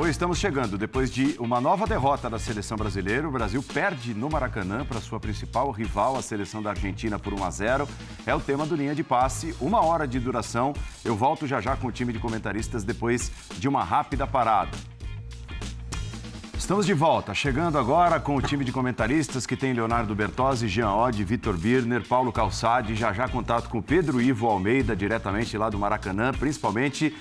Pois estamos chegando. Depois de uma nova derrota da seleção brasileira, o Brasil perde no Maracanã para sua principal rival, a seleção da Argentina, por 1 a 0. É o tema do Linha de Passe, uma hora de duração. Eu volto já já com o time de comentaristas depois de uma rápida parada. Estamos de volta, chegando agora com o time de comentaristas que tem Leonardo Bertozzi, Jean Oddi, Vitor Birner, Paulo Calçade, já já contato com Pedro Ivo Almeida, diretamente lá do Maracanã, principalmente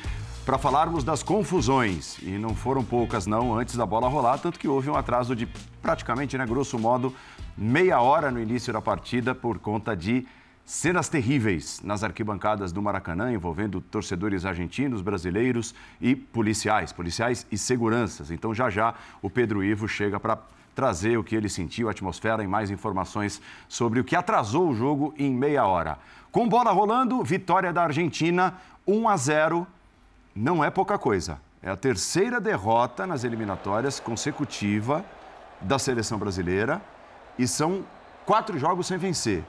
para falarmos das confusões. E não foram poucas, não, antes da bola rolar, tanto que houve um atraso de praticamente, né, grosso modo, meia hora no início da partida por conta de cenas terríveis nas arquibancadas do Maracanã, envolvendo torcedores argentinos, brasileiros e policiais, policiais e seguranças. Então, já já, o Pedro Ivo chega para trazer o que ele sentiu, a atmosfera e mais informações sobre o que atrasou o jogo em meia hora. Com bola rolando, vitória da Argentina, 1 a 0 não é pouca coisa. É a terceira derrota nas eliminatórias consecutiva da seleção brasileira e são quatro jogos sem vencer,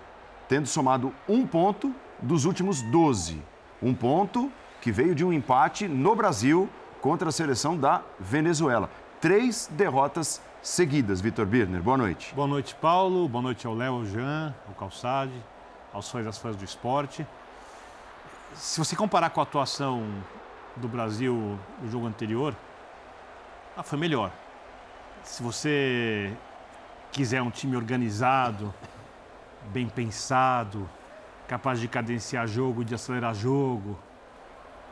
tendo somado um ponto dos últimos 12. Um ponto que veio de um empate no Brasil contra a seleção da Venezuela. Três derrotas seguidas, Vitor Birner. Boa noite. Boa noite, Paulo. Boa noite ao Léo, ao Jean, ao Calçade, aos fãs das fãs do esporte. Se você comparar com a atuação do Brasil no jogo anterior, ah, foi melhor. Se você quiser um time organizado, bem pensado, capaz de cadenciar jogo, de acelerar jogo,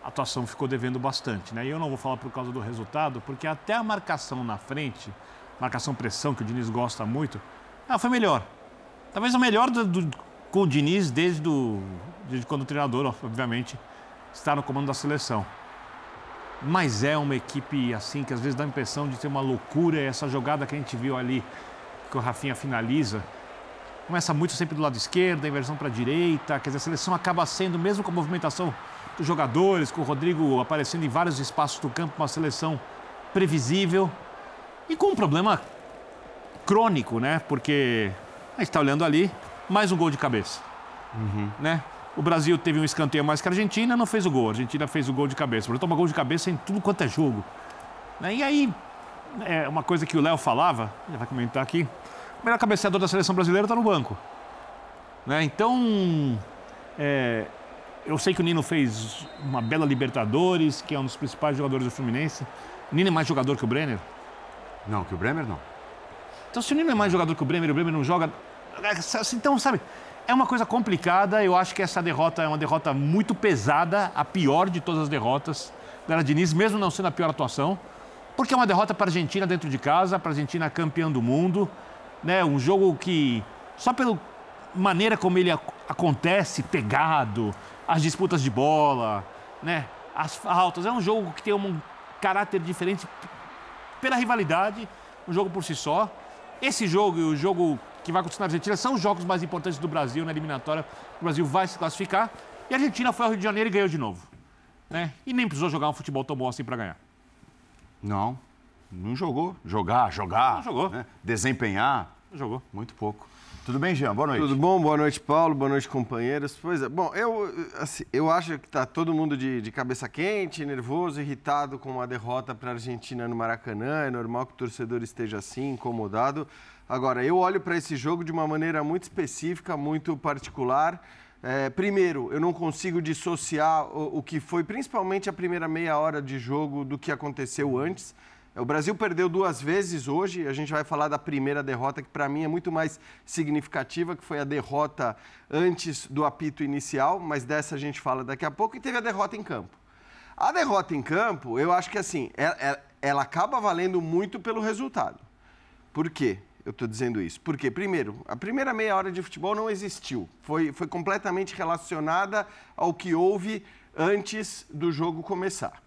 a atuação ficou devendo bastante. Né? E eu não vou falar por causa do resultado, porque até a marcação na frente, marcação pressão, que o Diniz gosta muito, ah, foi melhor. Talvez o melhor do, do, com o Diniz desde, do, desde quando o treinador, obviamente, está no comando da seleção. Mas é uma equipe assim que às vezes dá a impressão de ter uma loucura. Essa jogada que a gente viu ali, que o Rafinha finaliza, começa muito sempre do lado esquerdo, a inversão para a direita. Quer dizer, a seleção acaba sendo, mesmo com a movimentação dos jogadores, com o Rodrigo aparecendo em vários espaços do campo, uma seleção previsível e com um problema crônico, né? Porque a gente está olhando ali, mais um gol de cabeça. Uhum. Né? O Brasil teve um escanteio mais que a Argentina, não fez o gol. A Argentina fez o gol de cabeça. O Brasil toma gol de cabeça em tudo quanto é jogo. Né? E aí, é uma coisa que o Léo falava, ele vai comentar aqui, o melhor cabeceador da seleção brasileira está no banco. Né? Então, é, eu sei que o Nino fez uma bela Libertadores, que é um dos principais jogadores do Fluminense. O Nino é mais jogador que o Brenner? Não, que o Bremer não. Então, se o Nino é mais jogador que o Bremer o Bremer não joga. Então, sabe, é uma coisa complicada. Eu acho que essa derrota é uma derrota muito pesada, a pior de todas as derrotas da Diniz, mesmo não sendo a pior atuação. Porque é uma derrota para a Argentina dentro de casa, para a Argentina campeã do mundo. Né? Um jogo que, só pela maneira como ele acontece, pegado, as disputas de bola, né? as faltas, é um jogo que tem um caráter diferente pela rivalidade, um jogo por si só. Esse jogo e o jogo que vai acontecer na Argentina são os jogos mais importantes do Brasil na eliminatória. O Brasil vai se classificar. E a Argentina foi ao Rio de Janeiro e ganhou de novo. Né? E nem precisou jogar um futebol tão bom assim para ganhar. Não, não jogou. Jogar, jogar. Não jogou. Né? Desempenhar. Não jogou. Muito pouco. Tudo bem, Jean? Boa noite. Tudo bom? Boa noite, Paulo. Boa noite, companheiros. Pois é. Bom, eu, assim, eu acho que está todo mundo de, de, cabeça quente, nervoso, irritado com uma derrota para a Argentina no Maracanã. É normal que o torcedor esteja assim, incomodado. Agora, eu olho para esse jogo de uma maneira muito específica, muito particular. É, primeiro, eu não consigo dissociar o, o, que foi principalmente a primeira meia hora de jogo do que aconteceu antes. O Brasil perdeu duas vezes hoje. A gente vai falar da primeira derrota, que para mim é muito mais significativa, que foi a derrota antes do apito inicial, mas dessa a gente fala daqui a pouco. E teve a derrota em campo. A derrota em campo, eu acho que assim, ela, é, é, ela acaba valendo muito pelo resultado. Por quê? Eu estou dizendo isso? Porque, primeiro, a primeira meia hora de futebol não existiu. Foi, foi completamente relacionada ao que houve antes do jogo começar.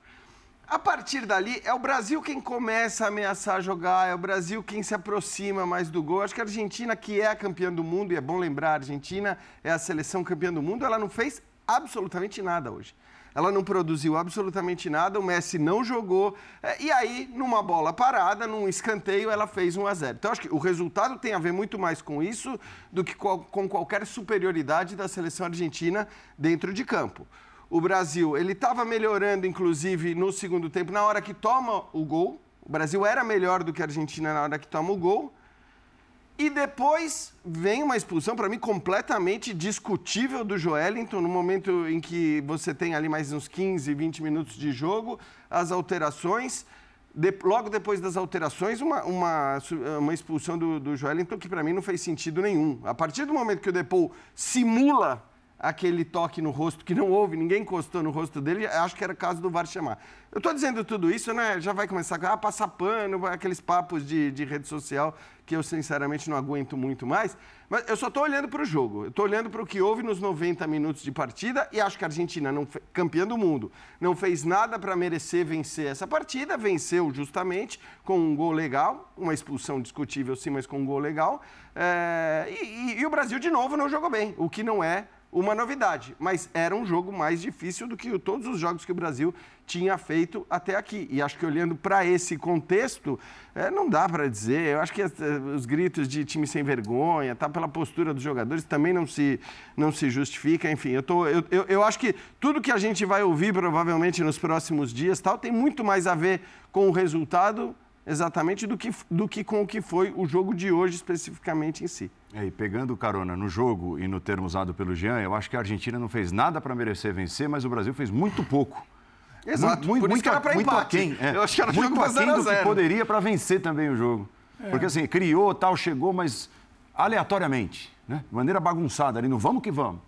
A partir dali, é o Brasil quem começa a ameaçar jogar, é o Brasil quem se aproxima mais do gol. Acho que a Argentina, que é a campeã do mundo, e é bom lembrar, a Argentina é a seleção campeã do mundo, ela não fez absolutamente nada hoje ela não produziu absolutamente nada, o Messi não jogou, é, e aí, numa bola parada, num escanteio, ela fez 1 a 0 Então, acho que o resultado tem a ver muito mais com isso do que com qualquer superioridade da seleção argentina dentro de campo. o Brasil, ele estava melhorando, inclusive, no segundo tempo, na hora que toma o gol. O Brasil era melhor do que a Argentina na hora que toma o gol. E depois vem uma expulsão, para mim, completamente discutível do Joelinton, no momento em que você tem ali mais uns 15, 20 minutos de jogo, as alterações. De, logo depois das alterações, uma, uma, uma expulsão do, do Joelinton que para mim não fez sentido nenhum. A partir do momento que o Depou simula aquele toque no rosto que não houve, ninguém encostou no rosto dele, acho que era caso do VAR chamar. Eu estou dizendo tudo isso, né? Já vai começar a ah, passar pano, aqueles papos de, de rede social que eu sinceramente não aguento muito mais. Mas eu só estou olhando para o jogo. Eu estou olhando para o que houve nos 90 minutos de partida e acho que a Argentina, não campeã do mundo, não fez nada para merecer vencer essa partida. Venceu justamente com um gol legal, uma expulsão discutível sim, mas com um gol legal. É, e, e, e o Brasil, de novo, não jogou bem, o que não é uma novidade, mas era um jogo mais difícil do que todos os jogos que o Brasil tinha feito até aqui. E acho que olhando para esse contexto, é, não dá para dizer. Eu acho que os gritos de time sem vergonha, tá pela postura dos jogadores, também não se, não se justifica. Enfim, eu, tô, eu, eu, eu acho que tudo que a gente vai ouvir provavelmente nos próximos dias tal, tem muito mais a ver com o resultado exatamente do que, do que com o que foi o jogo de hoje especificamente em si. É, e pegando carona no jogo e no termo usado pelo Jean, eu acho que a Argentina não fez nada para merecer vencer, mas o Brasil fez muito pouco. Exato, muito, muito, muito, muito aquém. É, eu acho que era muito jogo aquém do que poderia para vencer também o jogo. É. Porque assim, criou, tal, chegou, mas aleatoriamente, né? de maneira bagunçada ali, no vamos que vamos.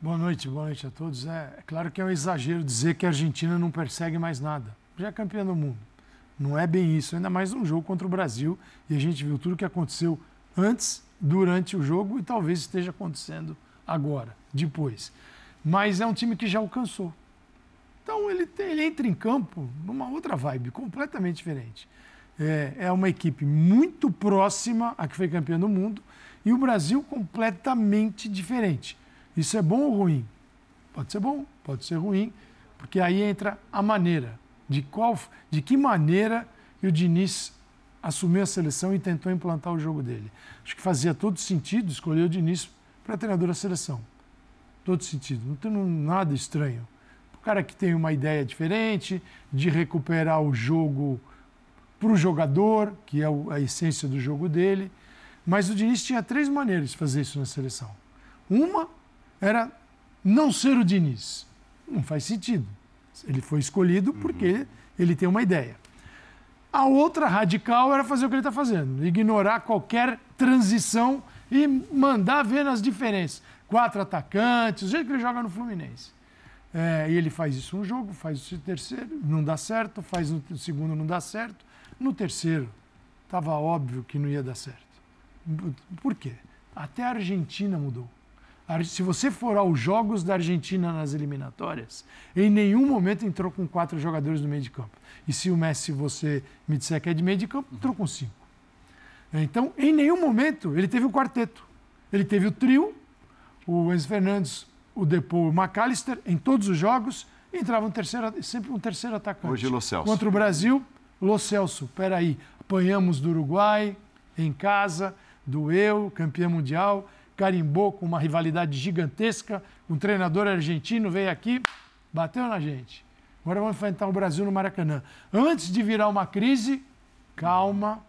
Boa noite, boa noite a todos. É, é claro que é um exagero dizer que a Argentina não persegue mais nada. Já é campeã do mundo. Não é bem isso, ainda mais um jogo contra o Brasil. E a gente viu tudo o que aconteceu antes, durante o jogo e talvez esteja acontecendo agora, depois. Mas é um time que já alcançou. Então ele, ele entra em campo numa outra vibe, completamente diferente. É, é uma equipe muito próxima a que foi campeã do mundo e o Brasil completamente diferente. Isso é bom ou ruim? Pode ser bom, pode ser ruim, porque aí entra a maneira de, qual, de que maneira o Diniz assumiu a seleção e tentou implantar o jogo dele. Acho que fazia todo sentido escolher o Diniz para treinador da seleção. Todo sentido, não tem nada estranho. O cara que tem uma ideia diferente, de recuperar o jogo para o jogador, que é a essência do jogo dele. Mas o Diniz tinha três maneiras de fazer isso na seleção. Uma era não ser o Diniz. Não faz sentido. Ele foi escolhido porque uhum. ele tem uma ideia. A outra radical era fazer o que ele está fazendo, ignorar qualquer transição e mandar ver nas diferenças. Quatro atacantes, o jeito que ele joga no Fluminense. É, e ele faz isso um jogo, faz isso no terceiro, não dá certo, faz no segundo, não dá certo. No terceiro, estava óbvio que não ia dar certo. Por quê? Até a Argentina mudou. Se você for aos jogos da Argentina nas eliminatórias, em nenhum momento entrou com quatro jogadores no meio de campo. E se o Messi, você me disser que é de meio de campo, entrou com cinco. Então, em nenhum momento ele teve o quarteto. Ele teve o trio, o Enzo Fernandes, o Depô o McAllister, em todos os jogos, entrava um terceiro, sempre um terceiro atacante. Hoje, Lo Celso. Contra o Brasil, Lo Celso, peraí, apanhamos do Uruguai, em casa, doeu, campeão mundial, carimbou com uma rivalidade gigantesca, um treinador argentino veio aqui, bateu na gente. Agora vamos enfrentar o Brasil no Maracanã. Antes de virar uma crise, calma,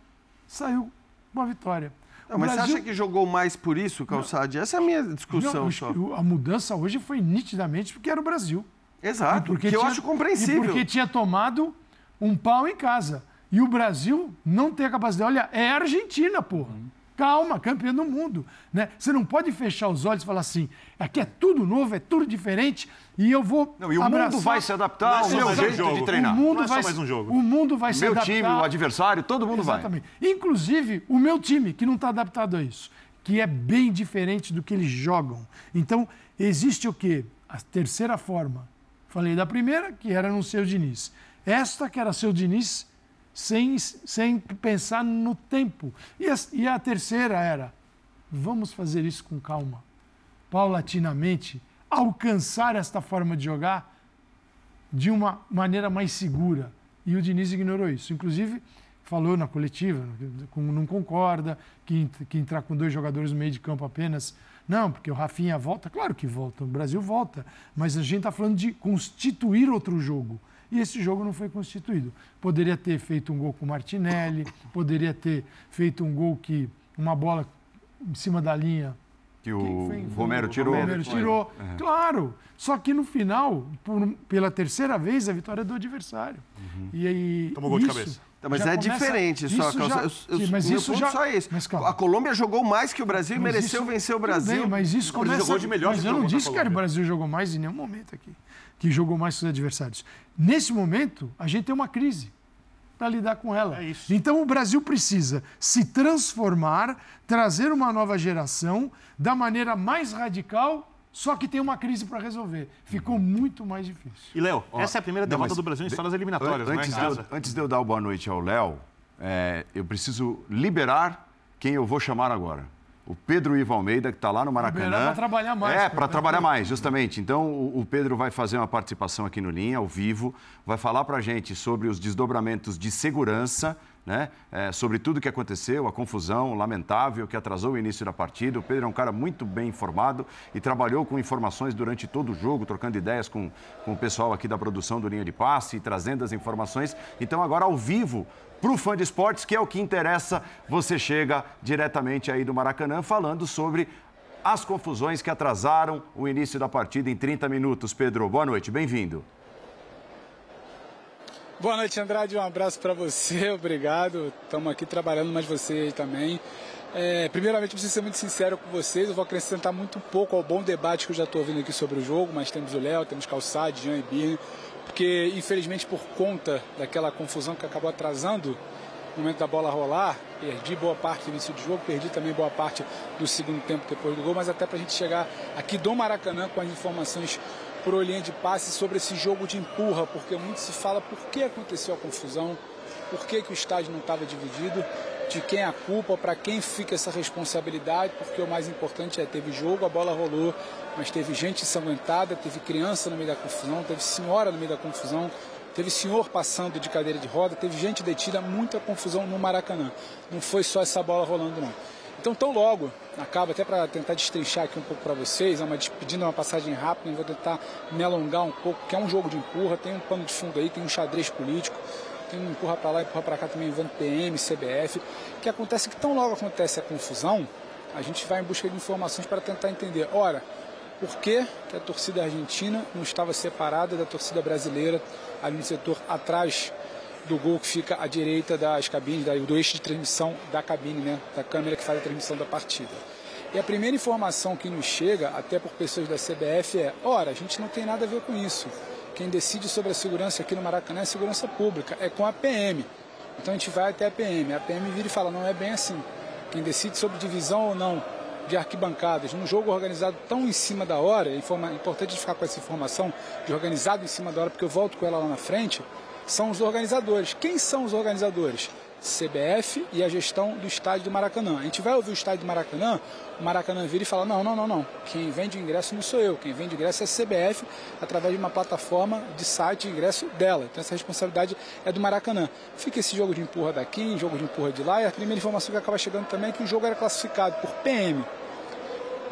saiu uma vitória. Não, mas Brasil... você acha que jogou mais por isso, Calçade? Essa é a minha discussão não, só. A mudança hoje foi nitidamente porque era o Brasil. Exato, porque que eu acho compreensível. E porque tinha tomado um pau em casa. E o Brasil não tem a capacidade. Olha, é a Argentina, porra. Calma, campeão do mundo. Né? Você não pode fechar os olhos e falar assim: aqui é tudo novo, é tudo diferente e eu vou. Não, e o abraçar... mundo vai se adaptar ao meu jeito um de treinar. O mundo não é vai, mais um jogo. O mundo vai o se meu adaptar. Meu time, o adversário, todo mundo Exatamente. vai. Inclusive o meu time, que não está adaptado a isso, que é bem diferente do que eles jogam. Então, existe o quê? A terceira forma. Falei da primeira, que era no seu Diniz. Esta, que era seu Diniz, sem, sem pensar no tempo. E a, e a terceira era: vamos fazer isso com calma, paulatinamente, alcançar esta forma de jogar de uma maneira mais segura. E o Diniz ignorou isso. Inclusive, falou na coletiva, não concorda, que, que entrar com dois jogadores no meio de campo apenas. Não, porque o Rafinha volta, claro que volta, o Brasil volta, mas a gente está falando de constituir outro jogo. E esse jogo não foi constituído. Poderia ter feito um gol com o Martinelli, poderia ter feito um gol que uma bola em cima da linha que o foi, Romero tirou. Romero tirou. Uhum. Claro. Só que no final, por, pela terceira vez, a vitória é do adversário. Uhum. E aí. Tomou gol de cabeça. Então, mas é começa, diferente só. Já, eu, eu, mas isso já, só é. Mas, a Colômbia jogou mais que o Brasil e mereceu isso, vencer o Brasil. Bem, mas isso começa. Jogou de melhor mas eu não disse que o Brasil jogou mais em nenhum momento aqui. Que jogou mais que os adversários. Nesse momento, a gente tem uma crise para lidar com ela. É então o Brasil precisa se transformar, trazer uma nova geração da maneira mais radical só que tem uma crise para resolver. Ficou uhum. muito mais difícil. E, Léo, essa é a primeira derrota do Brasil em histórias eliminatórias, antes, né? de eu, antes de eu dar o boa noite ao Léo, é, eu preciso liberar quem eu vou chamar agora o Pedro Ivo Almeida, que está lá no Maracanã. Para trabalhar mais. É, para trabalhar mais, justamente. Então, o, o, Pedro vai fazer uma participação aqui no Linha, ao vivo, vai falar para a gente sobre os desdobramentos de segurança, né? É, sobre tudo o que aconteceu, a confusão lamentável que atrasou o início da partida. O Pedro é um cara muito bem informado e trabalhou com informações durante todo o jogo, trocando ideias com, com o pessoal aqui da produção do Linha de Passe e trazendo as informações. Então, agora ao vivo, para o fã de esportes, que é o que interessa, você chega diretamente aí do Maracanã falando sobre as confusões que atrasaram o início da partida em 30 minutos. Pedro, boa noite, bem-vindo. Boa noite, Andrade. Um abraço para você, obrigado. Estamos aqui trabalhando, mas você também. É, primeiramente, preciso ser muito sincero com vocês. Eu vou acrescentar muito pouco ao bom debate que eu já estou ouvindo aqui sobre o jogo, mas temos o Léo, temos Calçade, Jean e Birne porque infelizmente por conta daquela confusão que acabou atrasando o momento da bola rolar, perdi boa parte do início do jogo, perdi também boa parte do segundo tempo depois do gol, mas até para a gente chegar aqui do Maracanã com as informações por linha de passe sobre esse jogo de empurra, porque muito se fala por que aconteceu a confusão, por que, que o estádio não estava dividido, de quem é a culpa, para quem fica essa responsabilidade, porque o mais importante é teve jogo, a bola rolou, mas teve gente ensanguentada, teve criança no meio da confusão, teve senhora no meio da confusão, teve senhor passando de cadeira de roda, teve gente detida, muita confusão no Maracanã. Não foi só essa bola rolando não. Então, tão logo, acaba até para tentar destrinchar aqui um pouco para vocês, é uma despedida, uma passagem rápida, vou tentar me alongar um pouco, que é um jogo de empurra, tem um pano de fundo aí, tem um xadrez político, tem um empurra para lá, empurra para cá também envolvendo PM, CBF, que acontece que tão logo acontece a confusão, a gente vai em busca de informações para tentar entender, ora, por que, que a torcida argentina não estava separada da torcida brasileira ali no setor atrás do gol que fica à direita das cabines, do eixo de transmissão da cabine, né, da câmera que faz a transmissão da partida. E a primeira informação que nos chega, até por pessoas da CBF, é: ora, a gente não tem nada a ver com isso. Quem decide sobre a segurança aqui no Maracanã é a segurança pública, é com a PM. Então a gente vai até a PM. A PM vira e fala: não é bem assim. Quem decide sobre divisão ou não de arquibancadas num jogo organizado tão em cima da hora, é importante ficar com essa informação de organizado em cima da hora, porque eu volto com ela lá na frente, são os organizadores. Quem são os organizadores? CBF e a gestão do estádio do Maracanã. A gente vai ouvir o estádio do Maracanã, o Maracanã vira e fala: não, não, não, não. Quem vende ingresso não sou eu. Quem vende ingresso é a CBF através de uma plataforma de site de ingresso dela. Então essa responsabilidade é do Maracanã. Fica esse jogo de empurra daqui, jogo de empurra de lá. E a primeira informação que acaba chegando também é que o jogo era classificado por PM,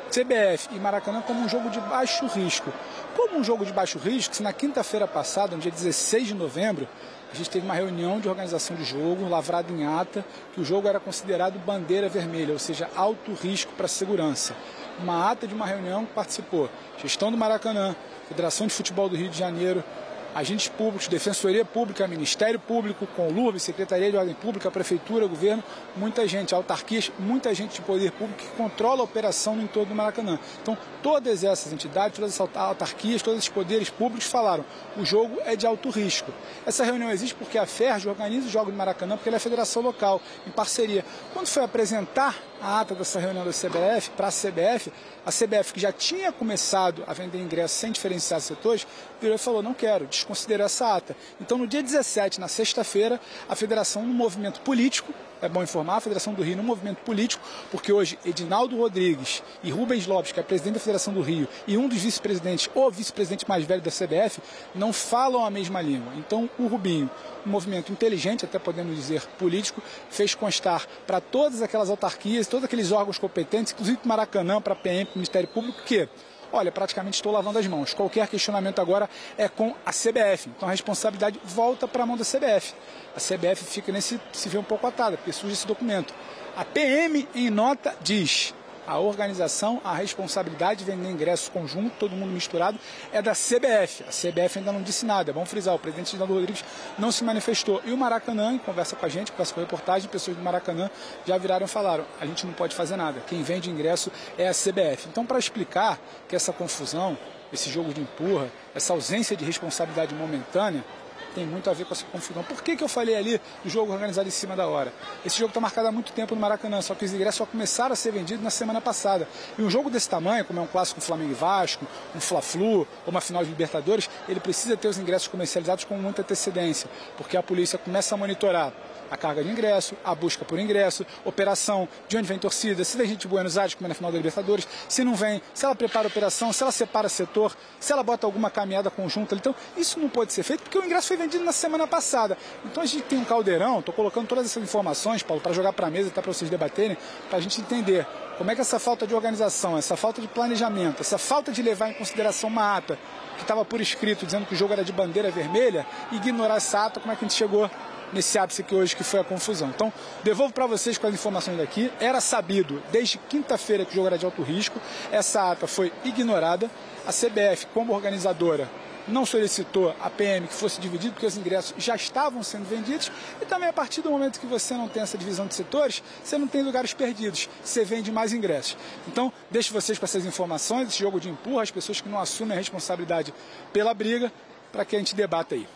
CBF e Maracanã como um jogo de baixo risco. Como um jogo de baixo risco, se na quinta-feira passada, no dia 16 de novembro, a gente teve uma reunião de organização de jogo, lavrada em ata, que o jogo era considerado bandeira vermelha, ou seja, alto risco para a segurança. Uma ata de uma reunião que participou gestão do Maracanã, Federação de Futebol do Rio de Janeiro, agentes públicos, Defensoria Pública, Ministério Público, Conlurb, Secretaria de Ordem Pública, Prefeitura, Governo, muita gente, autarquias, muita gente de poder público que controla a operação no entorno do Maracanã. Então, todas essas entidades, todas essas autarquias, todos esses poderes públicos falaram: o jogo é de alto risco. Essa reunião existe porque a FERJ organiza o jogo do Maracanã, porque ela é federação local, em parceria. Quando foi apresentar a ata dessa reunião da CBF para a CBF, a CBF que já tinha começado a vender ingressos sem diferenciar setores, virou e falou, não quero, desconsiderou essa ata. Então no dia 17, na sexta-feira, a federação, no movimento político, é bom informar, a Federação do Rio no movimento político, porque hoje Edinaldo Rodrigues e Rubens Lopes, que é presidente da Federação do Rio, e um dos vice-presidentes, ou vice-presidente mais velho da CBF, não falam a mesma língua. Então o Rubinho, um movimento inteligente, até podemos dizer político, fez constar para todas aquelas autarquias, todos aqueles órgãos competentes, inclusive Maracanã, para a PM, para o Ministério Público, que olha, praticamente estou lavando as mãos. Qualquer questionamento agora é com a CBF. Então a responsabilidade volta para a mão da CBF. A CBF fica nesse se vê um pouco atada, porque surge esse documento. A PM em nota diz: a organização, a responsabilidade de vender ingresso conjunto, todo mundo misturado, é da CBF. A CBF ainda não disse nada. É bom frisar, o presidente Ginaldo Rodrigues não se manifestou. E o Maracanã, em conversa com a gente, conversa com a reportagem, pessoas do Maracanã já viraram e falaram: a gente não pode fazer nada. Quem vende ingresso é a CBF. Então, para explicar que essa confusão, esse jogo de empurra, essa ausência de responsabilidade momentânea, tem muito a ver com essa confusão. Por que, que eu falei ali do jogo organizado em cima da hora? Esse jogo está marcado há muito tempo no Maracanã, só que os ingressos só começaram a ser vendidos na semana passada. E um jogo desse tamanho, como é um clássico Flamengo e Vasco, um Fla-Flu, ou uma final de Libertadores, ele precisa ter os ingressos comercializados com muita antecedência, porque a polícia começa a monitorar a carga de ingresso, a busca por ingresso, operação, de onde vem torcida, se tem gente de Buenos Aires, como é na final da Libertadores, se não vem, se ela prepara a operação, se ela separa setor, se ela bota alguma caminhada conjunta. Então, isso não pode ser feito porque o ingresso foi vendido na semana passada. Então, a gente tem um caldeirão, estou colocando todas essas informações, Paulo, para jogar para a mesa, até para vocês debaterem, para a gente entender como é que essa falta de organização, essa falta de planejamento, essa falta de levar em consideração uma ata que estava por escrito dizendo que o jogo era de bandeira vermelha, ignorar essa ata, como é que a gente chegou nesse ápice aqui hoje que foi a confusão. Então, devolvo para vocês com as informações daqui. Era sabido desde quinta-feira que o jogo era de alto risco. Essa ata foi ignorada. A CBF, como organizadora, não solicitou a PM que fosse dividido, porque os ingressos já estavam sendo vendidos. E também, a partir do momento que você não tem essa divisão de setores, você não tem lugares perdidos, você vende mais ingressos. Então, deixo vocês com essas informações, esse jogo de empurra, as pessoas que não assumem a responsabilidade pela briga, para que a gente debata aí.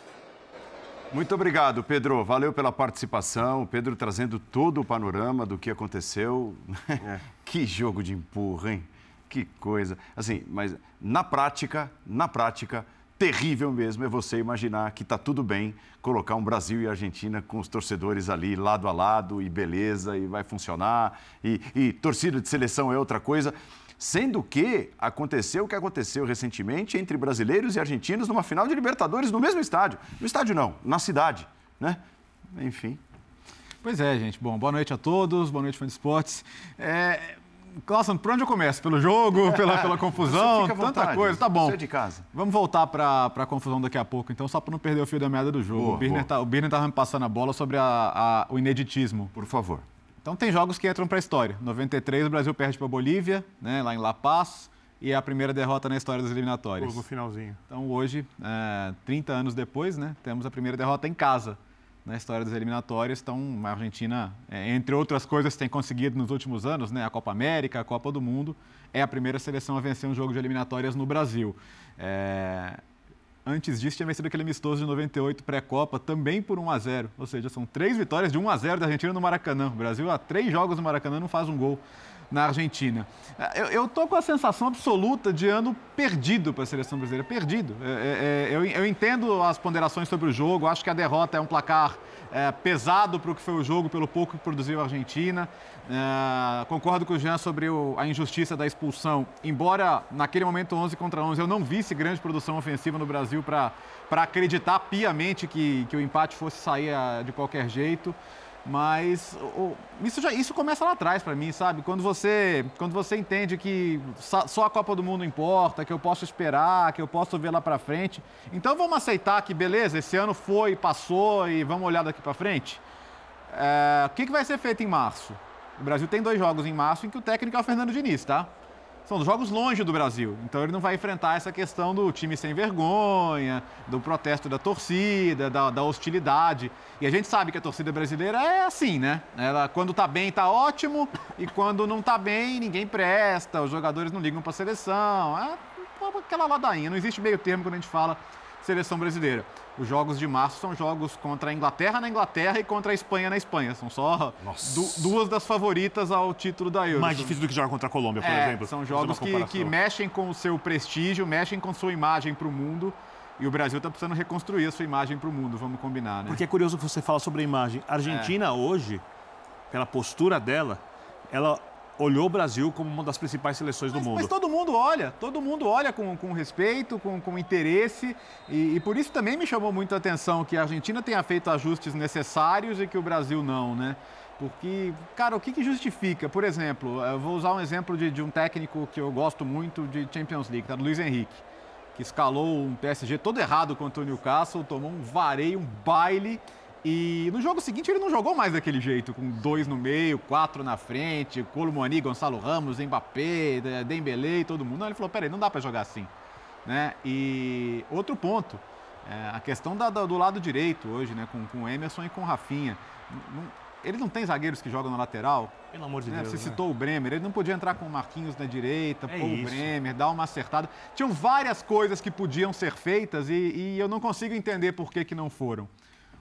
Muito obrigado, Pedro. Valeu pela participação. Pedro trazendo todo o panorama do que aconteceu. É. que jogo de empurra, hein? Que coisa. Assim, mas na prática, na prática, terrível mesmo é você imaginar que está tudo bem colocar um Brasil e Argentina com os torcedores ali lado a lado e beleza e vai funcionar. E, e torcida de seleção é outra coisa. Sendo que aconteceu o que aconteceu recentemente entre brasileiros e argentinos numa final de Libertadores no mesmo estádio. No estádio não, na cidade, né? Enfim. Pois é, gente. Bom, boa noite a todos, boa noite, fã de esportes. É... Clauson, por onde eu começo? Pelo jogo, pela, pela confusão, tanta coisa. Tá bom. Você é de casa. Vamos voltar para a confusão daqui a pouco, então, só para não perder o fio da meada do jogo. Boa, o Birner estava tá, me passando a bola sobre a, a, o ineditismo. Por favor. Então tem jogos que entram para a história. 93 o Brasil perde para a Bolívia, né, lá em La Paz, e é a primeira derrota na história das eliminatórias. No finalzinho. Então hoje, é, 30 anos depois, né, temos a primeira derrota em casa na história das eliminatórias. Então a Argentina, é, entre outras coisas, tem conseguido nos últimos anos, né, a Copa América, a Copa do Mundo, é a primeira seleção a vencer um jogo de eliminatórias no Brasil. É, Antes disso, tinha vencido aquele amistoso de 98 pré-Copa, também por 1 a 0 Ou seja, são três vitórias de 1 a 0 da Argentina no Maracanã. O Brasil, há três jogos no Maracanã, não faz um gol na Argentina. Eu, eu tô com a sensação absoluta de ano perdido para a seleção brasileira. Perdido. É, é, é, eu, eu entendo as ponderações sobre o jogo, acho que a derrota é um placar é, pesado para o que foi o jogo, pelo pouco que produziu a Argentina. É, concordo com o Jean sobre o, a injustiça da expulsão. Embora naquele momento 11 contra 11 eu não visse grande produção ofensiva no Brasil para acreditar piamente que, que o empate fosse sair de qualquer jeito. Mas o, isso, já, isso começa lá atrás para mim, sabe? Quando você, quando você entende que só a Copa do Mundo importa, que eu posso esperar, que eu posso ver lá para frente. Então vamos aceitar que, beleza, esse ano foi, passou e vamos olhar daqui para frente? É, o que, que vai ser feito em março? O Brasil tem dois jogos em março em que o técnico é o Fernando Diniz, tá? São jogos longe do Brasil, então ele não vai enfrentar essa questão do time sem vergonha, do protesto da torcida, da, da hostilidade. E a gente sabe que a torcida brasileira é assim, né? Ela, quando tá bem, tá ótimo, e quando não tá bem, ninguém presta, os jogadores não ligam para a seleção. É aquela ladainha, não existe meio termo quando a gente fala seleção brasileira. Os jogos de março são jogos contra a Inglaterra na Inglaterra e contra a Espanha na Espanha. São só du duas das favoritas ao título da Euro. Mais difícil do que jogar contra a Colômbia, por é, exemplo. São jogos que, que mexem com o seu prestígio, mexem com sua imagem para o mundo. E o Brasil está precisando reconstruir a sua imagem para o mundo, vamos combinar, né? Porque é curioso que você fala sobre a imagem. A Argentina é. hoje, pela postura dela, ela olhou o Brasil como uma das principais seleções mas, do mundo. Mas todo mundo olha, todo mundo olha com, com respeito, com, com interesse, e, e, por isso também me chamou muito a atenção que a Argentina tenha feito ajustes necessários e que o Brasil não, né? Porque, cara, o que, que justifica? Por exemplo, eu vou usar um exemplo de, de um técnico que eu gosto muito de Champions League, tá? Do Luiz Henrique, que escalou um PSG todo errado contra o Newcastle, tomou um vareio, um baile e no jogo seguinte ele não jogou mais daquele jeito, com dois no meio, quatro na frente, Colomani, Gonçalo Ramos, Mbappé, Dembélé e todo mundo. Não, ele falou, peraí, não dá para jogar assim. Né? E outro ponto, é a questão da, do lado direito hoje, né? com, com o Emerson e com o Rafinha. Não, ele não tem zagueiros que jogam na lateral. Pelo amor de né? Deus. Você né? citou o Bremer, ele não podia entrar com o Marquinhos na direita, é pôr o Bremer, dar uma acertada. Tinham várias coisas que podiam ser feitas e, e eu não consigo entender por que, que não foram.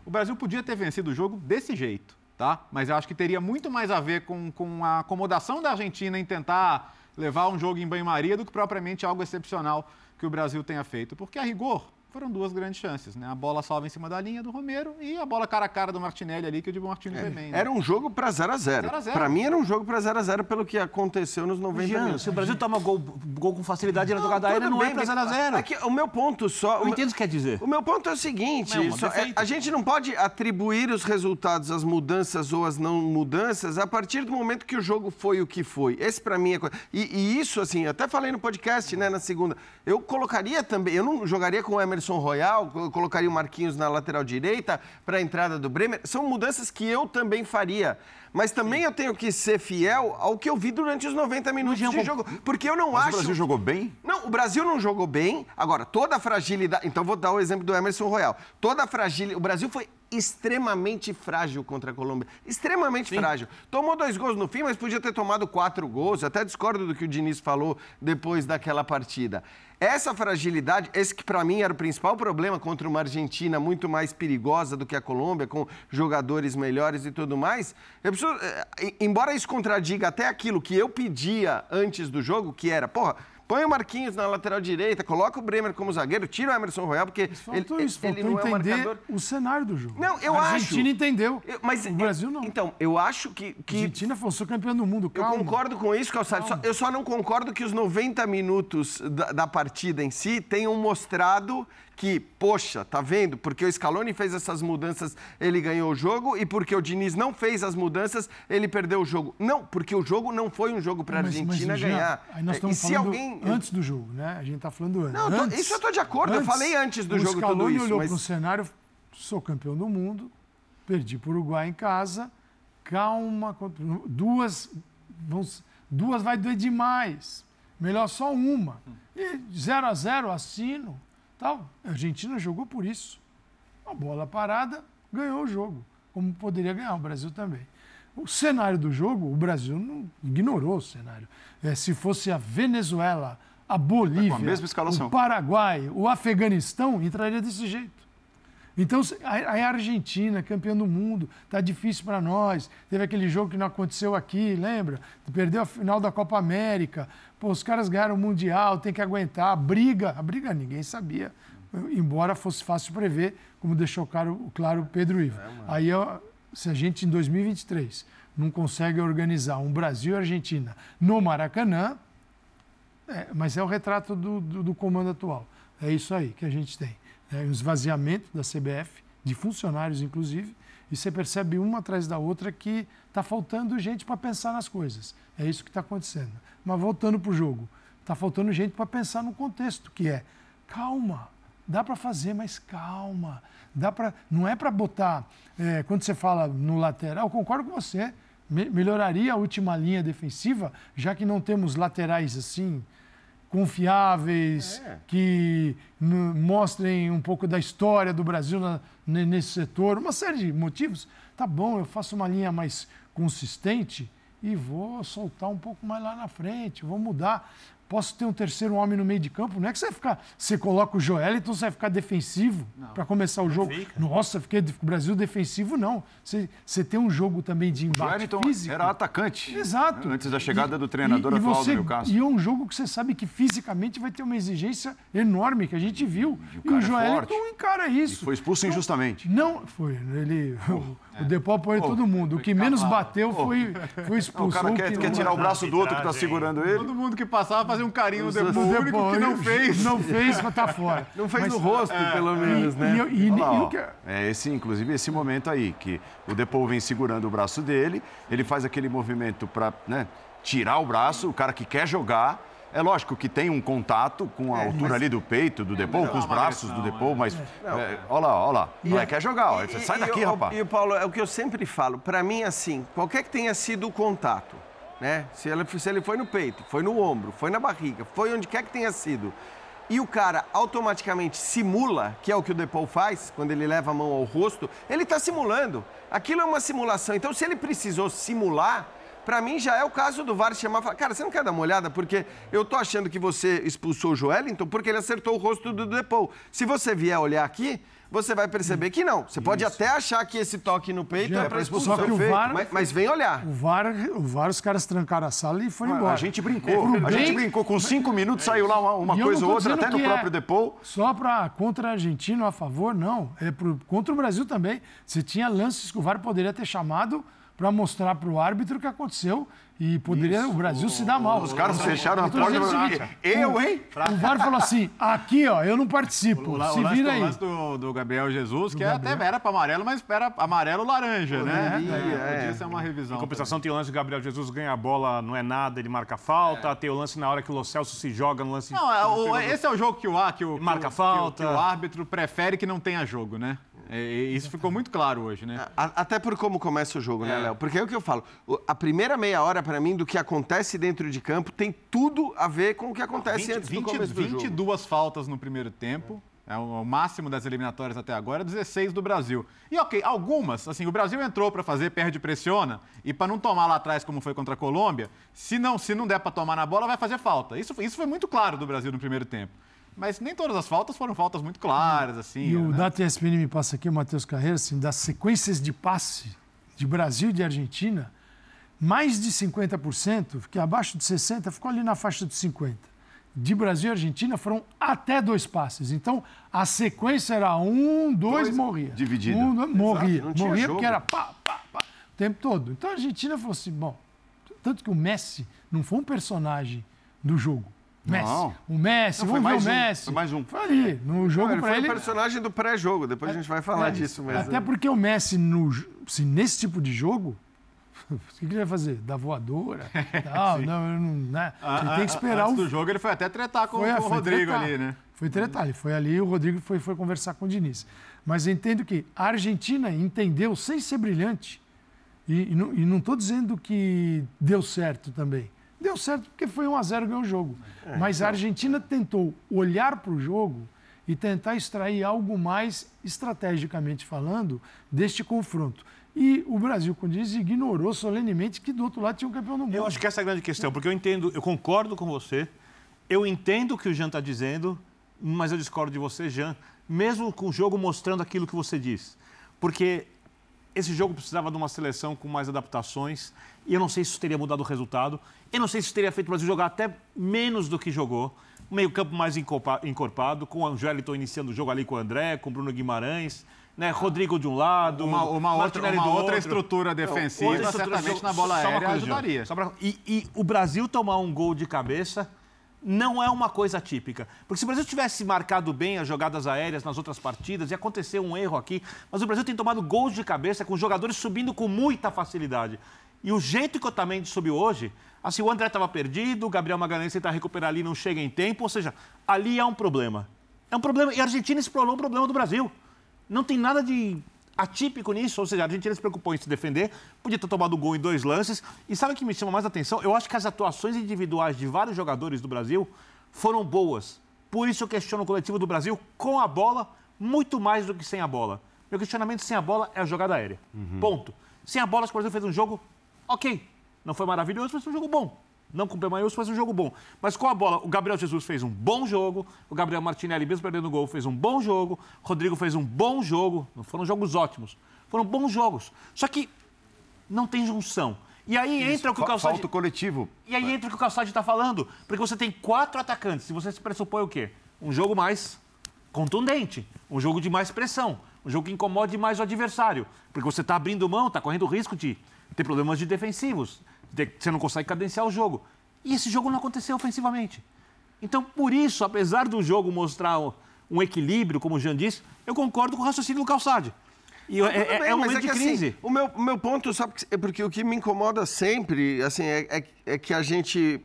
O Brasil podia ter vencido o jogo desse jeito, tá? Mas eu acho que teria muito mais a ver com, com a acomodação da Argentina em tentar levar um jogo em banho-maria do que propriamente algo excepcional que o Brasil tenha feito. Porque, a rigor, foram duas grandes chances, né? A bola salva em cima da linha do Romero e a bola cara a cara do Martinelli ali, que o Di Martino é, foi bem. Né? Era um jogo para 0 a 0 Para mim era um jogo para 0 a 0 pelo que aconteceu nos 90 Jean, minutos. Se o Brasil toma gol, gol com facilidade na jogada aérea, não é bem, é para 0 a 0 é que O meu ponto só... Eu entendo o que quer dizer. O meu ponto é o seguinte, não, só, é, a gente não pode atribuir os resultados às mudanças ou às não mudanças a partir do momento que o jogo foi o que foi. Esse para mim é... E, e isso, assim, até falei no podcast, né, na segunda, eu colocaria também, eu não jogaria com o Emerson Royal, eu colocaria o Marquinhos na lateral direita para a entrada do Bremer. São mudanças que eu também faria. Mas também Sim. eu tenho que ser fiel ao que eu vi durante os 90 minutos de jogo. Porque eu não Mas acho. O Brasil jogou bem? Não, o Brasil não jogou bem. Agora, toda a fragilidade. Então, vou dar o exemplo do Emerson Royal. Toda a fragilidade. O Brasil foi extremamente frágil contra a Colômbia. Extremamente Sim. frágil. Tomou dois gols no fim, mas podia ter tomado quatro gols. Até discordo do que o Diniz falou depois daquela partida. Essa fragilidade, esse que para mim era o principal problema contra uma Argentina muito mais perigosa do que a Colômbia, com jogadores melhores e tudo mais. Preciso, eh, embora isso contradiga até aquilo que eu pedia antes do jogo, que era, porra, Põe o Marquinhos na lateral direita, coloca o Bremer como zagueiro, tira o Emerson Royal, porque ele, isso, ele não é o marcador. o cenário do jogo. Não, eu a acho. A Argentina entendeu. Eu, mas o Brasil não. Então, eu acho que. que... A Argentina foi campeão do mundo, calma. Eu concordo com isso, Calçado. Só, eu só não concordo que os 90 minutos da, da partida em si tenham mostrado que, poxa, tá vendo? Porque o Scaloni fez essas mudanças, ele ganhou o jogo, e porque o Diniz não fez as mudanças, ele perdeu o jogo. Não, porque o jogo não foi um jogo para a Argentina mas, ganhar. Aí nós estamos e se alguém antes do jogo, né? A gente está falando antes. Não, antes, isso eu estou de acordo. Antes, eu falei antes do o jogo Scaloni tudo isso. olhou mas... para o cenário, sou campeão do mundo, perdi para o Uruguai em casa, calma, duas, vamos, duas vai doer demais. Melhor só uma. E 0 a 0 assino. Tal. A Argentina jogou por isso. A bola parada, ganhou o jogo. Como poderia ganhar o Brasil também. O cenário do jogo, o Brasil não ignorou o cenário. É, se fosse a Venezuela, a Bolívia, a o Paraguai, o Afeganistão, entraria desse jeito. Então, a Argentina, campeã do mundo, está difícil para nós. Teve aquele jogo que não aconteceu aqui, lembra? Perdeu a final da Copa América. Pô, os caras ganharam o Mundial, tem que aguentar. A briga, a briga ninguém sabia. Embora fosse fácil prever, como deixou claro, claro o Pedro Ivo. É, Aí, se a gente, em 2023, não consegue organizar um Brasil e Argentina no Maracanã, é, mas é o retrato do, do, do comando atual. É isso aí que a gente tem é, um esvaziamento da CBF, de funcionários inclusive, e você percebe uma atrás da outra que está faltando gente para pensar nas coisas. É isso que está acontecendo. Mas voltando para o jogo, está faltando gente para pensar no contexto, que é calma, dá para fazer, mas calma. Dá para, não é para botar, é, quando você fala no lateral, concordo com você, me, melhoraria a última linha defensiva, já que não temos laterais assim confiáveis, é. que mostrem um pouco da história do Brasil na, nesse setor, uma série de motivos. Tá bom, eu faço uma linha mais consistente e vou soltar um pouco mais lá na frente, vou mudar. Posso ter um terceiro homem no meio de campo. Não é que você vai ficar, você coloca o Joeliton, você vai ficar defensivo para começar o jogo. fica. Nossa, fiquei o Brasil defensivo, não. Você, você tem um jogo também de embate Wellington físico. era atacante. Exato. Antes da chegada do treinador e, e atual você, do Newcastle. E é um jogo que você sabe que fisicamente vai ter uma exigência enorme, que a gente viu. E o E o, é Joeliton forte. encara E isso. foi expulso injustamente. Não, foi. Ele, o, é. O Depó apoiou todo mundo. O que menos bateu foi, foi Não, o expulso. cara O quer, que quer tirar o braço do outro que está segurando ele. Todo mundo que passava fazia um carinho no O Depô, o único Depó, que não fez. Não fez, mas tá fora. Não fez Mas- no rosto, pelo menos, e, né? e, e, e ó. que- É esse, inclusive, esse momento aí, que o Depou vem segurando o braço dele, ele faz aquele movimento para tirar o braço, o cara que quer jogar. É lógico que tem um contato com a altura ali do peito do Depou, com os braços do agressão, Depou, mas. é, olha lá, olha lá. Ele quer jogar, ó. sai E- daqui, e, o- rapaz. E o Paulo, é o que eu sempre falo. Pra mim, assim, qualquer que tenha sido o contato, né? Se ele, se ele foi no peito, foi no ombro, foi na barriga, foi onde quer que tenha sido. E o cara automaticamente simula, que é o que o Depou faz, quando ele leva a mão ao rosto, ele tá simulando. Aquilo é uma simulação. Então, se ele precisou simular, pra mim já é o caso do VAR chamar e falar, cara, você não quer dar uma olhada? Porque eu tô achando que você expulsou o Joelinton porque ele acertou o rosto do Depou. Se você vier olhar aqui, você vai perceber que não. Você pode até achar que esse toque no peito Já, é pra só expulsão. que o. VAR- mas, mas vem olhar. o VAR, o VAR, os caras trancaram a sala e foram embora. A gente brincou, Pro a gente bem- brincou. Com cinco minutos saiu lá uma, uma coisa ou outra, até no que próprio é Depou. Só para contra a Argentina a favor, não. É pro, contra o Brasil também. Você tinha lances que o VAR poderia ter chamado para mostrar para o árbitro o que aconteceu e poderia o Brasil se dar mal. Os caras fecharam a tô porta. o e- seguinte, Eu, hein? O VAR falou assim: aqui, ó, eu não participo. O, o se lance, vira do, aí. lance do, do Gabriel Jesus, que Gabriel. até era para amarelo, mas era amarelo-laranja, né? Poderia, É, é. Podia ser uma revisão. Em compensação, tem o lance do Gabriel Jesus ganha a bola, não é nada, ele marca falta. Tem o lance na hora que o Lo Celso se joga no lance. Não, é, o- esse é o jogo que o, a- que o, que Marca o- que o- falta. Que o, árbitro prefere que não tenha jogo, né? É, isso ficou muito claro hoje, né? Até por como começa o jogo, né, Léo? Porque é o que eu falo. A primeira meia hora, pra mim, do que acontece dentro de campo tem tudo a ver com o que acontece 20, antes do 20, começo do jogo. 22 faltas no primeiro tempo. É o, o máximo das eliminatórias até agora, 16 do Brasil. E ok, algumas, assim, o Brasil entrou para fazer perde pressiona, e para não tomar lá atrás como foi contra a Colômbia, se não, se não der para tomar na bola, vai fazer falta. Isso, isso foi muito claro do Brasil no primeiro tempo. Mas nem todas as faltas foram faltas muito claras, assim. E o né? Data ESPN me passa aqui, o Matheus Carreira, assim, das sequências de passe de Brasil e de Argentina, mais de 50%, fiquei abaixo de 60%, ficou ali na faixa de 50%. De Brasil e Argentina foram até dois passes. Então, a sequência era um, dois, Dois, morria. dividida. Um, dois, morria. morria jogo. porque era pá, pá, pá, o tempo todo. Então, a Argentina falou assim, bom, tanto que o Messi não foi um personagem do jogo. Messi. Não. O Messi, Não, foi vamos ver o um, Messi. foi mais um. Foi ali, no jogo Ele para foi ele. o personagem do pré-jogo, depois a gente vai falar É, disso mesmo. Até porque o Messi, no, se nesse tipo de jogo, o que ele vai fazer? Da voadora? Tal, não, não, né? Ele tem que esperar Antes o. do jogo ele foi até tretar com, Foi, com é, o foi Rodrigo tretar. ali, né? Foi tretar, ele foi ali, o Rodrigo foi, foi conversar com o Diniz. Mas eu entendo que a Argentina entendeu, sem ser brilhante, e, e e não estou dizendo que deu certo também. Deu certo porque foi 1 a 0 ganhou o jogo. Mas a Argentina tentou olhar para o jogo e tentar extrair algo mais, estrategicamente falando, deste confronto. E o Brasil, com Diniz, ignorou solenemente que do outro lado tinha um campeão do mundo. Eu acho que essa é a grande questão, porque eu entendo, eu concordo com você, eu entendo o que o Jean está dizendo, mas eu discordo de você, Jean, mesmo com o jogo mostrando aquilo que você diz. Porque esse jogo precisava de uma seleção com mais adaptações, e eu não sei se isso teria mudado o resultado, eu não sei se isso teria feito o Brasil jogar até menos do que jogou, um meio-campo mais encorpa- encorpado, com o Angéliton iniciando o jogo ali com o André, com o Bruno Guimarães, né? Rodrigo de um lado, Uma, uma outra, uma do outra estrutura defensiva, Outra estrutura- certamente na bola só aérea coisa, ajudaria. Só pra- E, e o Brasil tomar um gol de cabeça não é uma coisa típica. Porque se o Brasil tivesse marcado bem as jogadas aéreas nas outras partidas, ia acontecer um erro aqui. Mas o Brasil tem tomado gols de cabeça com jogadores subindo com muita facilidade. E o jeito que o Otamendi subiu hoje, assim, o André estava perdido, o Gabriel Magalhães tenta recuperar ali, não chega em tempo. Ou seja, ali é um problema. É um problema. E a Argentina explorou o problema do Brasil. Não tem nada de atípico nisso, ou seja, a Argentina se preocupou em se defender, podia ter tomado gol em dois lances. E sabe o que me chama mais atenção? Eu acho que as atuações individuais de vários jogadores do Brasil foram boas. Por isso eu questiono o coletivo do Brasil com a bola muito mais do que sem a bola. Meu questionamento sem a bola é a jogada aérea. Ponto. Sem a bola, o Brasil fez um jogo ok. Não foi maravilhoso, mas foi um jogo bom. Não com o P maiúsculo, mas um jogo bom. Mas com a bola, o Gabriel Jesus fez um bom jogo, o Gabriel Martinelli, mesmo perdendo o gol, fez um bom jogo, o Rodrigo fez um bom jogo. Não foram jogos ótimos, foram bons jogos. Só que não tem junção. E aí entra o que o Calçade... Falta o coletivo. E aí entra o que o Calçade está falando, porque você tem quatro atacantes, e você se pressupõe o quê? Um jogo mais contundente, um jogo de mais pressão, um jogo que incomode mais o adversário, porque você está abrindo mão, está correndo risco de ter problemas de defensivos, de, você não consegue cadenciar o jogo. E esse jogo não aconteceu ofensivamente. Então, por isso, apesar do jogo mostrar um equilíbrio, como o Jean disse, eu concordo com o raciocínio do Calçade. E é, é, bem, é um mas momento é de assim, crise. o meu, o meu ponto, só porque, é porque o que me incomoda sempre, assim, é, é, é que a gente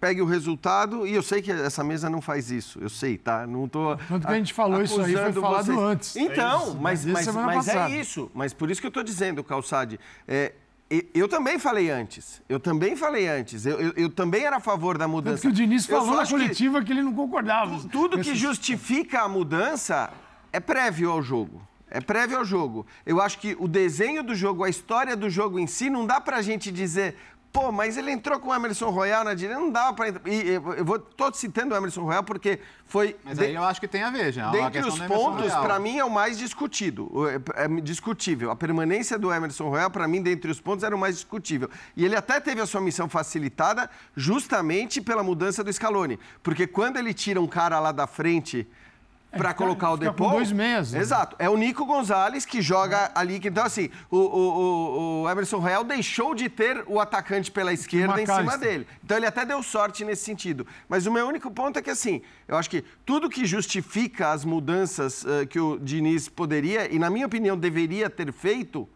pegue o resultado e eu sei que essa mesa não faz isso, eu sei, tá? Não tô Tanto que a gente falou isso aí, foi falado vocês. antes. Então, É mas, desde mas, semana mas é isso. Mas por isso que eu tô dizendo, Calçade. É, eu também falei antes. Eu também falei antes. Eu, eu- eu também era a favor da mudança. Tanto que o Diniz falou na acho que- coletiva que... ele não concordava. tudo que justifica a mudança é prévio ao jogo. É prévio ao jogo. Eu acho que o desenho do jogo, a história do jogo em si, não dá pra gente dizer, pô, mas ele entrou com o Emerson Royal na direita, não dá pra entrar. E eu vou, tô citando o Emerson Royal porque foi. Mas de- aí eu acho que tem a ver, já. a Dentre os pontos, para mim, é o mais discutido. É, é discutível. A permanência do Emerson Royal, para mim, dentre os pontos, era o mais discutível. E ele até teve a sua missão facilitada justamente pela mudança do Scaloni. Porque quando ele tira um cara lá da frente para fica- colocar o Depô... dois meias, né? Exato. É o Nico Gonzalez que joga ali. Então, assim, o, o- o- Emerson Royal deixou de ter o atacante pela esquerda em cima dele. Então ele até deu sorte nesse sentido. Mas o meu único ponto é que, assim, eu acho que tudo que justifica as mudanças eh, que o Diniz poderia, e na minha opinião deveria ter feito,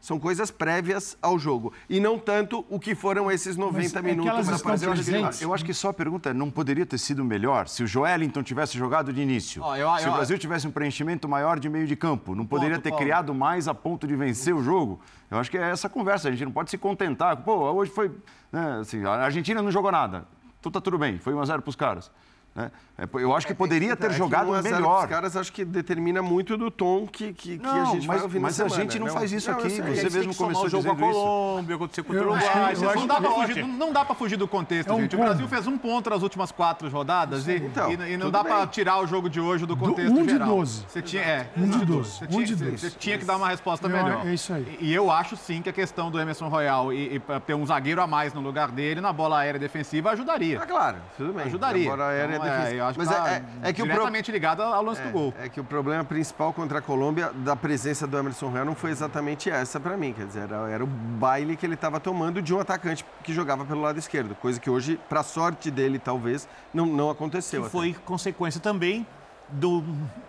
são coisas prévias ao jogo. E não tanto o que foram esses 90 é que minutos. elas Mas, Mas eu acho, que, eu acho que só a pergunta é, não poderia ter sido melhor se o Joelinton tivesse jogado de início? Ó, eu- se eu- o Brasil tivesse um preenchimento maior de meio de campo, não poderia Ponto, ter Paulo. criado mais a ponto de vencer o jogo? Eu acho que é essa conversa, a gente não pode se contentar. Pô, hoje foi... né, assim, a Argentina não jogou nada, então tá tudo bem, foi 1 a 0 pros caras. Né? É, Eu acho que poderia ter É que jogado 1 a 0 melhor. pros caras acho que determina muito do tom que, que, que Não, a gente mas- vai ouvir na mas a semana, gente não né? faz isso Não, aqui, sei. você mesmo que começou o jogo dizendo a isso. Colômbia, aconteceu com o Uruguai. que- não dá que- pra Não, fugir do- não dá pra fugir do contexto, É um gente. O combo. Brasil fez um ponto nas últimas quatro rodadas e, Então, e- e não dá pra tirar o jogo de hoje do contexto um de geral. 12. Você tinha, é, Um de 12. Você Um tinha, de você- 12. você tinha que dar uma resposta Eu- melhor. é isso aí. E, eu acho sim que a questão do Emerson Royal e, ter um zagueiro a mais no lugar dele na bola aérea defensiva ajudaria. Ah, claro, tudo bem. Ajudaria. Agora a aérea Então, é é, difícil. eu acho Mas que é, tá é, é que o pro... diretamente ligado ao lance do gol. É que o problema principal contra a Colômbia da presença do Emerson Royal não foi exatamente essa para mim. Quer dizer, era, era o baile que ele estava tomando de um atacante que jogava pelo lado esquerdo. Coisa que hoje, para sorte dele, talvez, não, não aconteceu. que até. foi consequência também de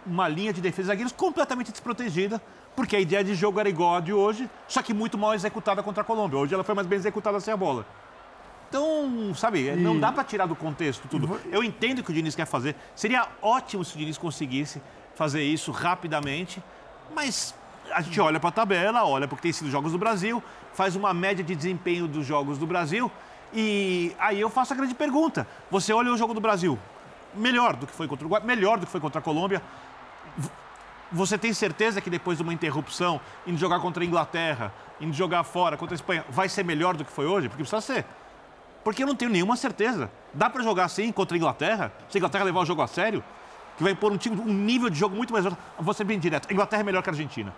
uma linha de defesa de zagueiros completamente desprotegida, porque a ideia de jogo era igual a de hoje, só que muito mal executada contra a Colômbia. Hoje ela foi mais bem executada sem a bola. Então, sabe, não dá para tirar do contexto tudo. Eu entendo o que o Diniz quer fazer. Seria ótimo se o Diniz conseguisse fazer isso rapidamente, mas a gente olha para a tabela, olha porque tem sido jogos do Brasil, faz uma média de desempenho dos jogos do Brasil e aí eu faço a grande pergunta. Você olha o jogo do Brasil, melhor do que foi contra o Uruguai, melhor do que foi contra a Colômbia. Você tem certeza que depois de uma interrupção, indo jogar contra a Inglaterra, indo jogar fora contra a Espanha, vai ser melhor do que foi hoje? Porque precisa ser. Porque eu não tenho nenhuma certeza. Dá para jogar assim contra a Inglaterra? Se a Inglaterra levar o jogo a sério? Que vai pôr um, time, um nível de jogo muito mais alto. Vou ser bem direto. A Inglaterra é melhor que a Argentina.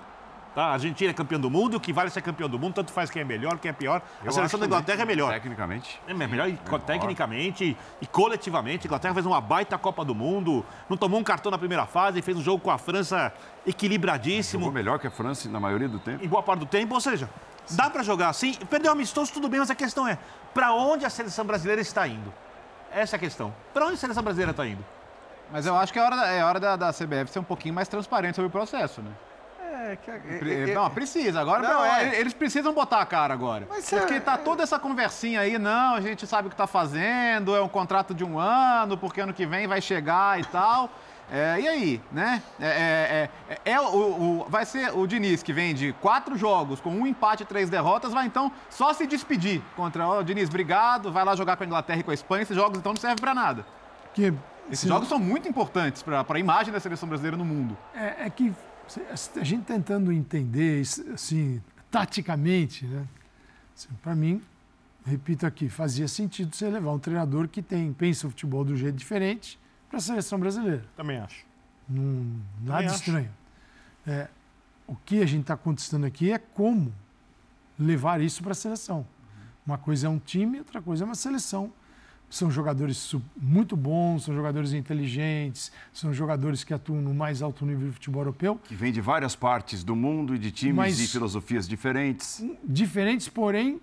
Tá? A Argentina é campeã do mundo, o que vale é ser campeão do mundo, tanto faz quem é melhor, quem é pior. Eu a seleção da Inglaterra é melhor. Tecnicamente. É melhor, e tecnicamente e, e coletivamente. A Inglaterra fez uma baita Copa do Mundo, não tomou um cartão na primeira fase, fez um jogo com a França equilibradíssimo Jogou melhor que a França na maioria do tempo. em boa parte do tempo. Ou seja, dá para jogar assim. Perdeu amistoso, tudo bem, mas a questão é: para onde a seleção brasileira está indo? Essa é a questão. Para onde a seleção brasileira está indo? Mas eu acho que é hora, da- é hora da, da CBF ser um pouquinho mais transparente sobre o processo, né? É, que, é, é, Não, precisa. Agora Não, não, é. eles precisam botar a cara agora. Mas porque é- tá toda essa conversinha aí, não, a gente sabe o que tá fazendo, é um contrato de um ano, porque ano que vem vai chegar e tal. É, e aí, né? É, é- é- é o, o- vai ser o Diniz que vem de quatro jogos com um empate e três derrotas, vai então só se despedir contra o Diniz, obrigado, vai lá jogar com a Inglaterra e com a Espanha. Esses jogos então não servem para nada. Porque, Esses se- jogos são muito importantes para a imagem da seleção brasileira no mundo. É, é que a gente tentando entender, assim, taticamente, né? Assim, Para mim, repito aqui, fazia sentido você levar um treinador que tem, pensa o futebol do jeito diferente para a seleção brasileira. Também acho. Não, nada acho. estranho. É, o que a gente está contestando aqui é como levar isso para a seleção. Uma coisa é um time, outra coisa é uma seleção. São jogadores muito bons, são jogadores inteligentes, são jogadores que atuam no mais alto nível do futebol europeu, Que vem de várias partes do mundo e de times Mas- e filosofias diferentes. diferentes, porém,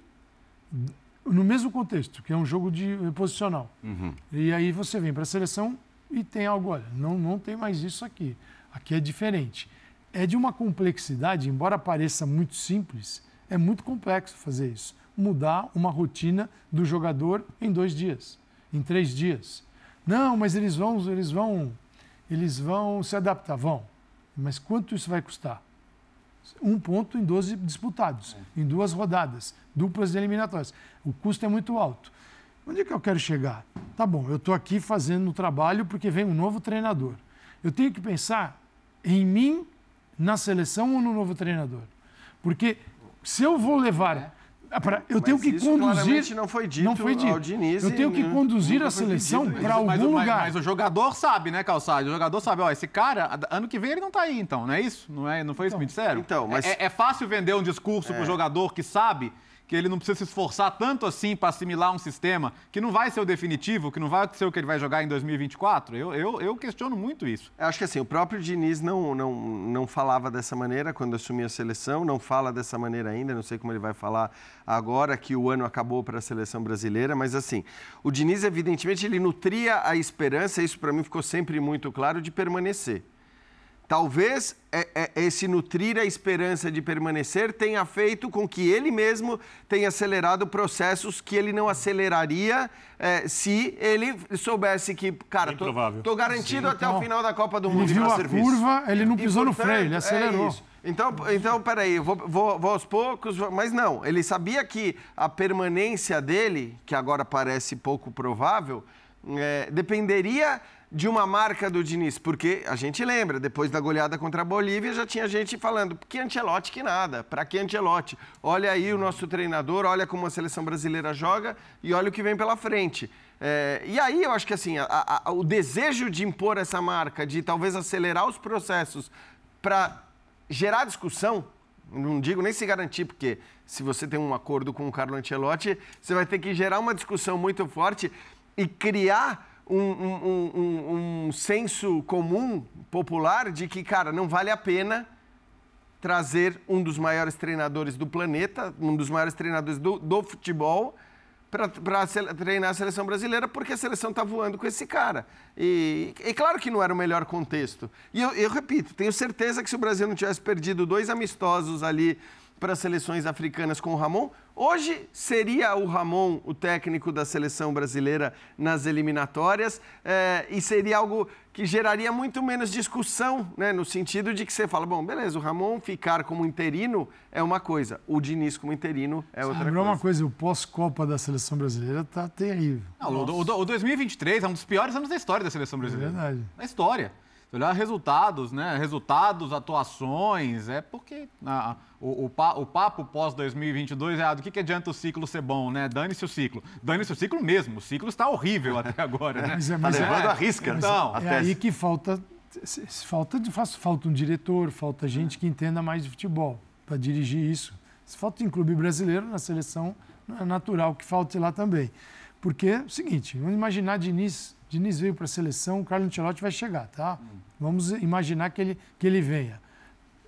no mesmo contexto, que é um jogo de posicional. Uhum. E aí você vem para a seleção e tem algo, olha, não, não tem mais isso aqui. Aqui é diferente. É de uma complexidade, embora pareça muito simples, é muito complexo fazer isso. Mudar uma rotina do jogador em dois dias, em três dias. Não, mas eles vão, eles vão, eles vão se adaptar, vão. Mas quanto isso vai custar? Um ponto em 12 disputados, em duas rodadas, duplas eliminatórias. O custo é muito alto. Onde é que eu quero chegar? Tá bom, eu estou aqui fazendo o trabalho porque vem um novo treinador. Eu tenho que pensar em mim, na seleção ou no novo treinador. Porque se eu vou levar. pra- eu tenho que É. isso conduzir. não foi dito não foi dito. ao Diniz eu tenho que conduzir a seleção para algum mas, o- mas- lugar. Mas, o jogador sabe, né, Calçado? O jogador sabe, ó, esse cara, ano que vem ele não tá aí, então, não é isso? Não, é, não foi isso que me disseram? então, mas- É, é fácil vender um discurso pro jogador que sabe que ele não precisa se esforçar tanto assim para assimilar um sistema que não vai ser o definitivo, que não vai ser o que ele vai jogar em 2024? Eu, eu, eu questiono muito isso. Eu acho que assim, o próprio Diniz não, não, não falava dessa maneira quando assumiu a seleção, não fala dessa maneira ainda, não sei como ele vai falar agora que o ano acabou para a seleção brasileira, mas assim, o Diniz evidentemente ele nutria a esperança, isso para mim ficou sempre muito claro, de permanecer. Talvez é- é- esse nutrir a esperança de permanecer tenha feito com que ele mesmo tenha acelerado processos que ele não aceleraria eh, se ele soubesse que, cara, tô, tô garantido até o Então, final da Copa do ele Mundo. viu pra a serviço. curva, ele não E, pisou no portanto, freio, ele é acelerou. isso. Então, então, peraí, vou, vou, vou aos poucos, mas não, ele sabia que a permanência dele, que agora parece pouco provável, eh, dependeria de uma marca do Diniz, porque a gente lembra, depois da goleada contra a Bolívia, já tinha gente falando, que Ancelotti que nada, para que Ancelotti? Olha aí o nosso treinador, olha como a seleção brasileira joga e olha o que vem pela frente. É, e aí eu acho que assim, a- a- o desejo de impor essa marca, de talvez acelerar os processos para gerar discussão, não digo nem se garantir, porque se você tem um acordo com o Carlo Ancelotti, você vai ter que gerar uma discussão muito forte e criar um, um- um- senso comum, popular, de que, cara, não vale a pena trazer um dos maiores treinadores do planeta, um dos maiores treinadores do, do futebol, para treinar a seleção brasileira, porque a seleção está voando com esse cara. E, e claro que não era o melhor contexto. E eu, eu repito, tenho certeza que se o Brasil não tivesse perdido dois amistosos ali para as seleções africanas com o Ramon, hoje seria o Ramon o técnico da seleção brasileira nas eliminatórias eh, e seria algo que geraria muito menos discussão, né, no sentido de que você fala, bom, beleza, o Ramon ficar como interino é uma coisa, o Diniz como interino é outra Lembrou coisa. uma coisa, o pós-Copa da seleção brasileira tá terrível. Não, o, o- o 2023 é um dos piores anos da história da seleção brasileira. verdade. Na história. Se olhar resultados, né? Resultados, atuações, é porque ah, o, o, pa- o papo pós-2022 é ah, do que, que adianta o ciclo ser bom, né? Dane-se o ciclo. Dane-se o ciclo mesmo. O ciclo está horrível até agora, né? Mas é, Tá mas é- levando a risca. Então, a é tese. aí que falta, falta, falta um diretor, falta gente que entenda mais de futebol para dirigir isso. Se falta em clube brasileiro, na seleção, é natural que falte lá também. Porque é o seguinte, vamos imaginar Diniz, Diniz veio para a seleção, o Carlos Ancelotti vai chegar, tá? Vamos imaginar que ele, que ele venha.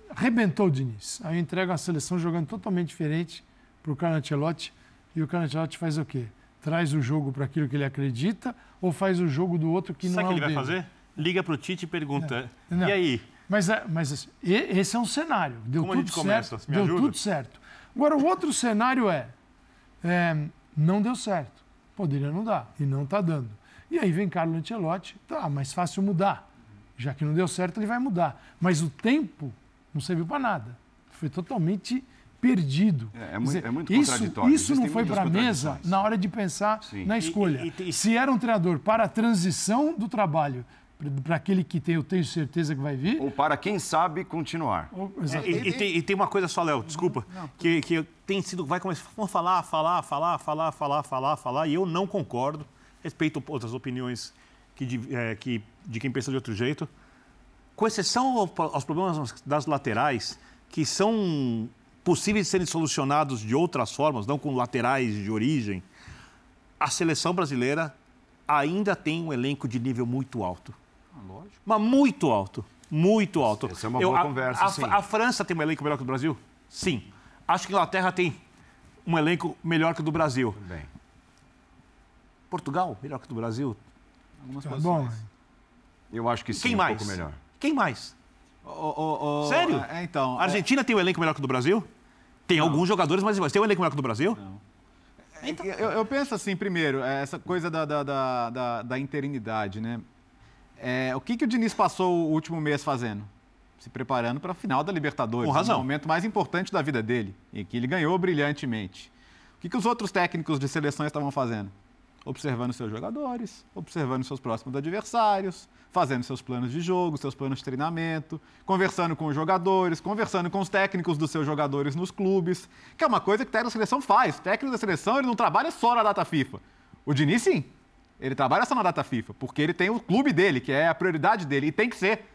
Arrebentou o Diniz. Aí entrega uma seleção jogando totalmente diferente para o Carlo Ancelotti. E o Carlo Ancelotti faz o quê? Traz o jogo para aquilo que ele acredita ou faz o jogo do outro que Sabe não o é que o ele vai dele? fazer? Liga pro Tite e pergunta. Não. E aí? Mas, é- mas assim, esse é um cenário. Deu Como a tudo gente começa? certo. Deu ajuda? tudo certo. Agora, o outro cenário é, é, não deu certo. Poderia não dar. E não está dando. E aí vem Carlo Ancelotti. Tá, mais fácil mudar. Já que não deu certo, ele vai mudar. Mas o tempo não serviu para nada. Foi totalmente perdido. É, é muito- é muito isso, contraditório. Isso não foi para a mesa na hora de pensar Sim. na E- escolha. e- e- Se era um treinador para a transição do trabalho para aquele que tem, eu tenho certeza que vai vir. Ou para quem sabe continuar. Ou, É, exatamente. e, e tem, e tem uma coisa só, Léo, desculpa, que, que tem sido, vai começar a falar, falar, falar, falar, falar, falar, falar, e eu não concordo, respeito outras opiniões que de, é, que, de quem pensa de outro jeito, com exceção ao- aos problemas das laterais, que são possíveis de serem solucionados de outras formas, não com laterais de origem, a seleção brasileira ainda tem um elenco de nível muito alto. Mas muito alto. Muito alto. Essa é uma boa a, conversa, a, sim. a França tem um elenco melhor que o do Brasil? Sim. Acho que a Inglaterra tem um elenco melhor que o do Brasil. Bem, Portugal, melhor que o do Brasil. Algumas posições. bom. eu acho que sim, Quem um mais? pouco melhor. Quem mais? Ô, ô, ô, Sério? É, então. A Argentina tem um elenco melhor que o do Brasil? Tem alguns jogadores, mas mas tem um elenco melhor que o do Brasil? é, eu, eu penso assim, primeiro, é, essa coisa da, da, da, da, da interinidade, né? É, o que, que o Diniz passou o último mês fazendo? Se preparando para a final da Libertadores. Com razão. O momento mais importante da vida dele. E que ele ganhou brilhantemente. O que, que os outros técnicos de seleções estavam fazendo? Observando seus jogadores, observando seus próximos adversários, fazendo seus planos de jogo, seus planos de treinamento, conversando com os jogadores, conversando com os técnicos dos seus jogadores nos clubes, que é uma coisa que o técnico da seleção faz. O técnico da seleção ele não trabalha só na data FIFA. O Diniz, sim. Ele trabalha só na data FIFA, porque ele tem o clube dele, que é a prioridade dele, e tem que ser.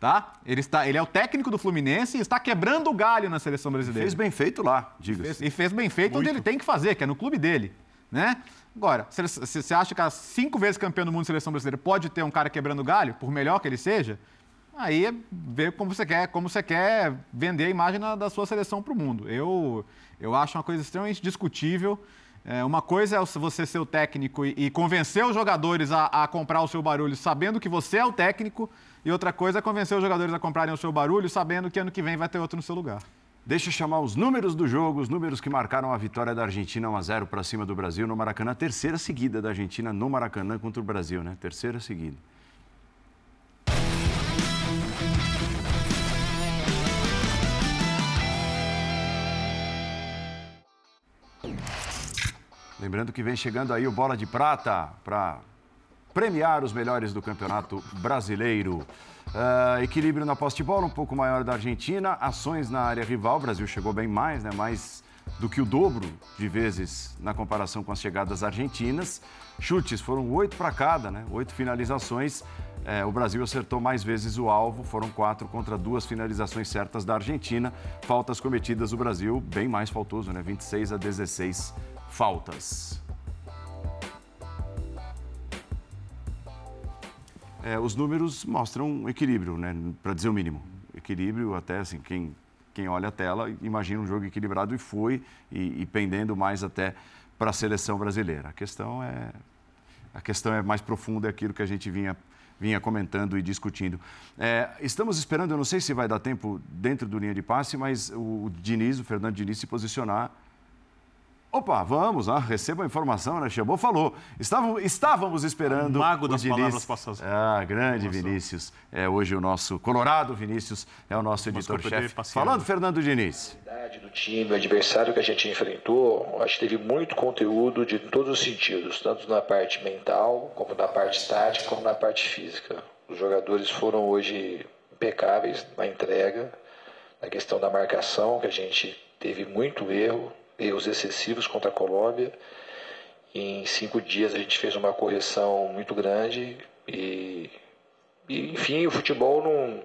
Tá? Ele, está, ele é o técnico do Fluminense e está quebrando o galho na seleção brasileira. Fez bem feito lá, diga-se. e fez bem feito onde ele tem que fazer, que é no clube dele. Né? Agora, você acha que a cinco vezes campeão do mundo de seleção brasileira pode ter um cara quebrando galho, por melhor que ele seja, aí é ver como você quer, como você quer vender a imagem da, da sua seleção para o mundo. Eu, eu acho uma coisa extremamente discutível. É, uma coisa é você ser o técnico e, e convencer os jogadores a, a comprar o seu barulho sabendo que você é o técnico, e outra coisa é convencer os jogadores a comprarem o seu barulho sabendo que ano que vem vai ter outro no seu lugar. Deixa eu chamar os números do jogo, os números que marcaram a vitória da Argentina 1 a 0 para cima do Brasil no Maracanã, terceira seguida da Argentina no Maracanã contra o Brasil, né? Terceira seguida. Lembrando que vem chegando aí o Bola de Prata para premiar os melhores do Campeonato Brasileiro. Ah, equilíbrio na posse de bola, um pouco maior da Argentina. Ações na área rival, o Brasil chegou bem mais, né? Mais do que o dobro de vezes na comparação com as chegadas argentinas. Chutes foram oito para cada, né? Oito finalizações. Eh, o Brasil acertou mais vezes o alvo, foram quatro contra duas finalizações certas da Argentina. Faltas cometidas, o Brasil bem mais faltoso, né? 26 a 16 faltas. É, os números mostram equilíbrio, né? Para dizer o mínimo. Equilíbrio, até assim, quem, quem olha a tela imagina um jogo equilibrado e foi, e, e pendendo mais até para a seleção brasileira. A questão é a questão é mais profunda, é aquilo que a gente vinha, vinha comentando e discutindo. É, estamos esperando, eu não sei se vai dar tempo dentro do linha de passe, mas o Diniz, o Fernando Diniz, se posicionar Opa, vamos, ah, receba a informação, né? Chamou, falou. Estávamos, estávamos esperando. O mago o das Diniz. palavras passadas. Ah, grande Vinícius. É hoje o nosso Colorado Vinícius, é o nosso editor-chefe. Falando? Fernando Diniz. qualidade do time, o adversário que a gente enfrentou, acho que teve muito conteúdo de todos os sentidos, tanto na parte mental, como na parte tática, como na parte física. Os jogadores foram hoje impecáveis na entrega, na questão da marcação, que a gente teve muito erro, erros excessivos contra a Colômbia. Em cinco dias a gente fez uma correção muito grande e, e enfim, o futebol não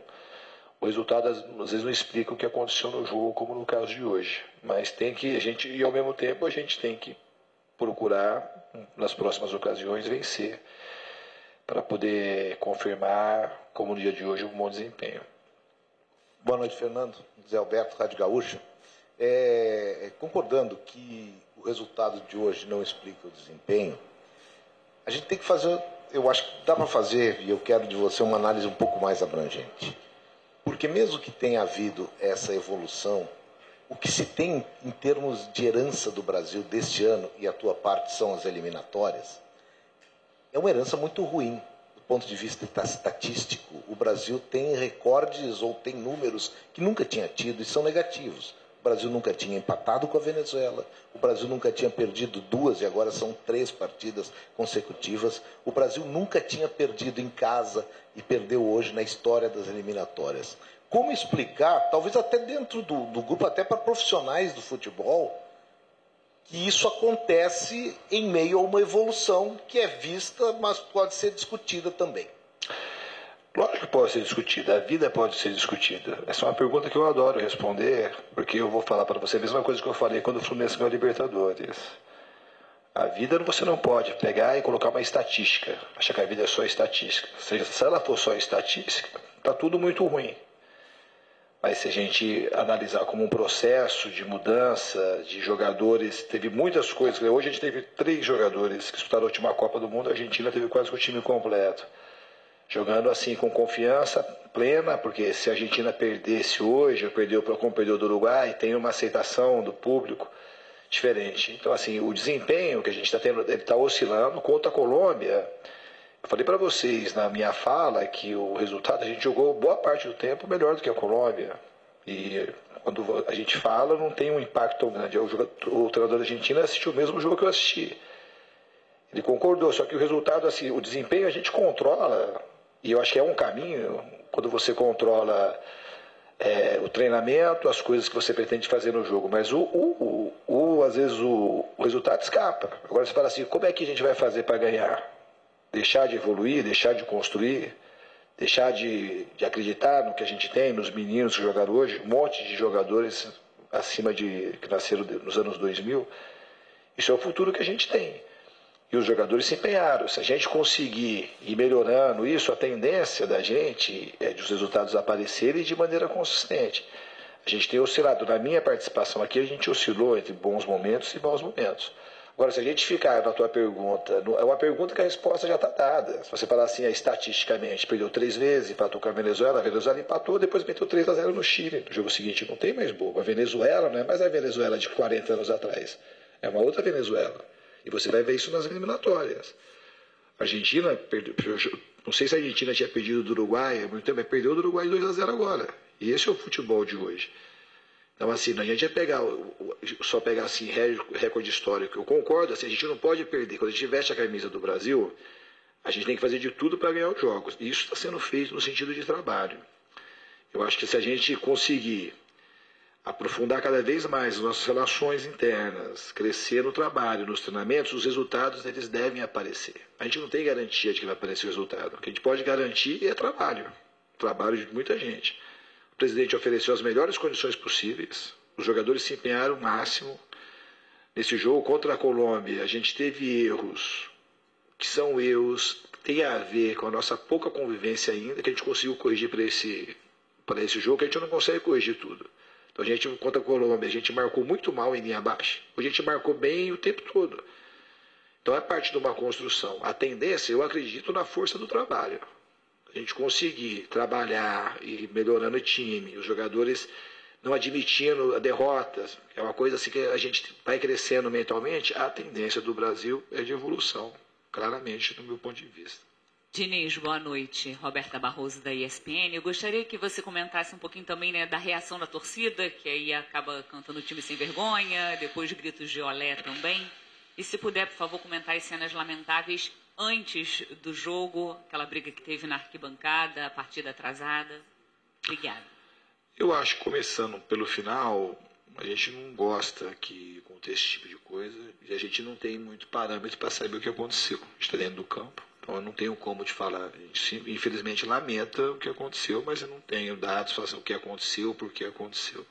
o resultado às vezes não explica o que aconteceu no jogo, como no caso de hoje. Mas tem que a gente e ao mesmo tempo a gente tem que procurar nas próximas ocasiões vencer para poder confirmar, como no dia de hoje, um bom desempenho. Boa noite, Fernando. Zé Alberto, Rádio Gaúcha. É, concordando que o resultado de hoje não explica o desempenho, a gente tem que fazer, eu acho que dá para fazer, e eu quero de você uma análise um pouco mais abrangente. Porque mesmo que tenha havido essa evolução, o que se tem em termos de herança do Brasil deste ano, e a tua parte são as eliminatórias, é uma herança muito ruim do ponto de vista estatístico. O Brasil tem recordes ou tem números que nunca tinha tido e são negativos. O Brasil nunca tinha empatado com a Venezuela. O Brasil nunca tinha perdido duas e agora são três partidas consecutivas. O Brasil nunca tinha perdido em casa e perdeu hoje na história das eliminatórias. Como explicar, talvez até dentro do, do grupo, até para profissionais do futebol, que isso acontece em meio a uma evolução que é vista, mas pode ser discutida também. Lógico que pode ser discutida, a vida pode ser discutida. Essa é uma pergunta que eu adoro responder, porque eu vou falar para você a mesma coisa que eu falei quando o Fluminense ganhou a Libertadores. A vida você não pode pegar e colocar uma estatística, achar que a vida é só estatística. Se ela for só estatística, está tudo muito ruim. Mas se a gente analisar como um processo de mudança de jogadores, teve muitas coisas. Hoje a gente teve três jogadores que disputaram a última Copa do Mundo, a Argentina teve quase o time completo jogando assim com confiança plena, porque se a Argentina perdesse hoje, perdeu para como perdeu do Uruguai, tem uma aceitação do público diferente. Então assim, o desempenho que a gente está tendo, ele está oscilando contra a Colômbia. Eu falei para vocês na minha fala que o resultado a gente jogou boa parte do tempo melhor do que a Colômbia. E quando a gente fala, não tem um impacto tão grande. O, jogador, o treinador argentino assistiu o mesmo jogo que eu assisti. Ele concordou, só que o resultado, assim, o desempenho a gente controla e eu acho que é um caminho, quando você controla é, o treinamento, as coisas que você pretende fazer no jogo. Mas o, o, o, o às vezes o, o, resultado escapa. Agora você fala assim, como é que a gente vai fazer para ganhar? Deixar de evoluir, deixar de construir, deixar de, de acreditar no que a gente tem, nos meninos que jogaram hoje, um monte de jogadores acima de que nasceram nos anos 2000. Isso é o futuro que a gente tem. E os jogadores se empenharam. Se a gente conseguir ir melhorando isso, a tendência da gente é de os resultados aparecerem de maneira consistente. A gente tem oscilado. Na minha participação aqui, a gente oscilou entre bons momentos e maus momentos. Agora, se a gente ficar na tua pergunta, é uma pergunta que a resposta já está dada. Se você falar assim, é, estatisticamente, perdeu três vezes, empatou com a Venezuela, a Venezuela empatou, depois meteu 3 a 0 no Chile. No jogo seguinte não tem mais bobo. A Venezuela não é mais a Venezuela de 40 anos atrás. É uma outra Venezuela. E você vai ver isso nas eliminatórias. A Argentina, perdeu, não sei se a Argentina tinha perdido do Uruguai mas perdeu do Uruguai 2 a 0 agora. E esse é o futebol de hoje. Então, assim, a gente ia pegar, só pegar assim, recorde histórico. Eu concordo, assim, a gente não pode perder. Quando a gente veste a camisa do Brasil, a gente tem que fazer de tudo para ganhar os jogos. E isso está sendo feito no sentido de trabalho. Eu acho que se a gente conseguir aprofundar cada vez mais as nossas relações internas, crescer no trabalho, nos treinamentos, os resultados eles devem aparecer. A gente não tem garantia de que vai aparecer o resultado. O que a gente pode garantir é trabalho, trabalho de muita gente. O presidente ofereceu as melhores condições possíveis, os jogadores se empenharam o máximo. Nesse jogo contra a Colômbia, a gente teve erros que são erros que têm a ver com a nossa pouca convivência ainda, que a gente conseguiu corrigir para esse, esse jogo, que a gente não consegue corrigir tudo. Então a gente, contra a Colômbia, a gente marcou muito mal em linha baixa. A gente marcou bem o tempo todo. Então é parte de uma construção. A tendência, eu acredito na força do trabalho. A gente conseguir trabalhar e melhorando o time, os jogadores não admitindo derrotas, é uma coisa assim que a gente vai crescendo mentalmente, a tendência do Brasil é de evolução, claramente, do meu ponto de vista. Diniz, boa noite. Roberta Barroso, da ESPN. Eu gostaria que você comentasse um pouquinho também né, da reação da torcida, que aí acaba cantando o time sem vergonha, depois gritos de olé também. E se puder, por favor, comentar as cenas lamentáveis antes do jogo, aquela briga que teve na arquibancada, a partida atrasada. Obrigada. Eu acho começando pelo final, a gente não gosta que aconteça esse tipo de coisa e a gente não tem muito parâmetro para saber o que aconteceu. A gente está dentro do campo então eu não tenho como te falar. Infelizmente lamenta o que aconteceu, mas eu não tenho dados o que aconteceu, por que aconteceu.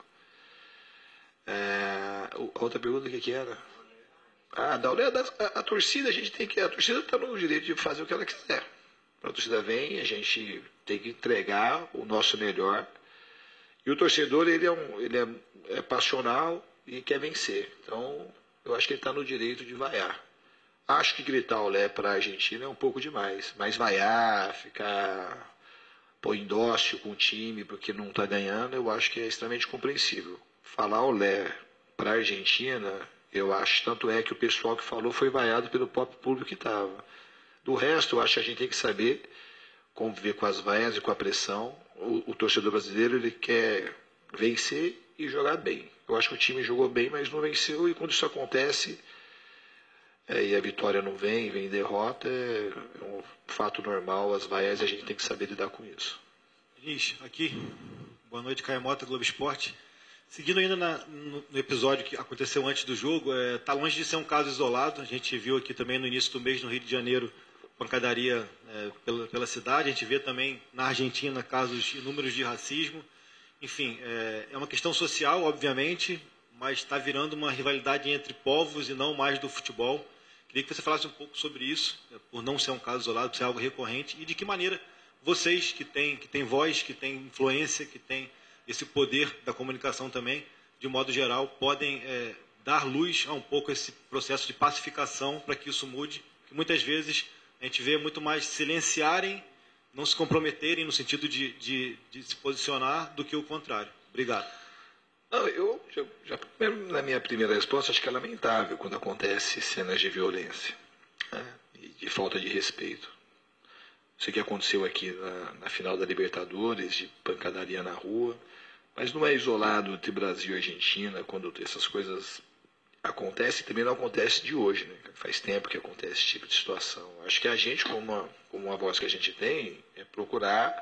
É, a outra pergunta que, que era? Ah, da a, a, torcida, a gente tem que. A torcida está no direito de fazer o que ela quiser. A torcida vem, a gente tem que entregar o nosso melhor. E o torcedor, ele é, um, ele é, é passional e quer vencer. Então, eu acho que ele está no direito de vaiar. Acho que gritar olé para a Argentina é um pouco demais, mas vaiar, ficar pôr indócio com o time porque não está ganhando, eu acho que é extremamente compreensível. Falar olé para a Argentina, eu acho, tanto é que o pessoal que falou foi vaiado pelo próprio público que estava. Do resto, eu acho que a gente tem que saber conviver com as vaias e com a pressão. O, o torcedor brasileiro ele quer vencer e jogar bem. Eu acho que o time jogou bem, mas não venceu, e quando isso acontece, é, e a vitória não vem, vem derrota, é, um fato normal, as vaias a gente tem que saber lidar com isso. Diniz, aqui, boa noite, Caio Mota, Globo Esporte. Seguindo ainda na, no, no, episódio que aconteceu antes do jogo, está é, tá longe de ser um caso isolado. A gente viu aqui também no início do mês, no Rio de Janeiro, pancadaria é, pela, pela, cidade. A gente vê também na Argentina casos inúmeros de racismo. Enfim, é, é uma questão social, obviamente, mas está virando uma rivalidade entre povos e não mais do futebol. Queria que você falasse um pouco sobre isso, é, por não ser um caso isolado, por ser algo recorrente, e de que maneira vocês que têm, que têm voz, que têm influência, que têm esse poder da comunicação também, de modo geral, podem é, dar luz a um pouco esse processo de pacificação para que isso mude, que muitas vezes a gente vê muito mais silenciarem, não se comprometerem no sentido de, de, de se posicionar do que o contrário. Obrigado. Não, eu já, já, na minha primeira resposta acho que é lamentável quando acontece cenas de violência né, e de falta de respeito. Isso que aconteceu aqui na, na final da Libertadores, de pancadaria na rua. Mas não é isolado entre Brasil e Argentina quando essas coisas acontecem, também não acontece de hoje, né? Faz tempo que acontece esse tipo de situação. Acho que a gente, como uma, como uma voz que a gente tem, é procurar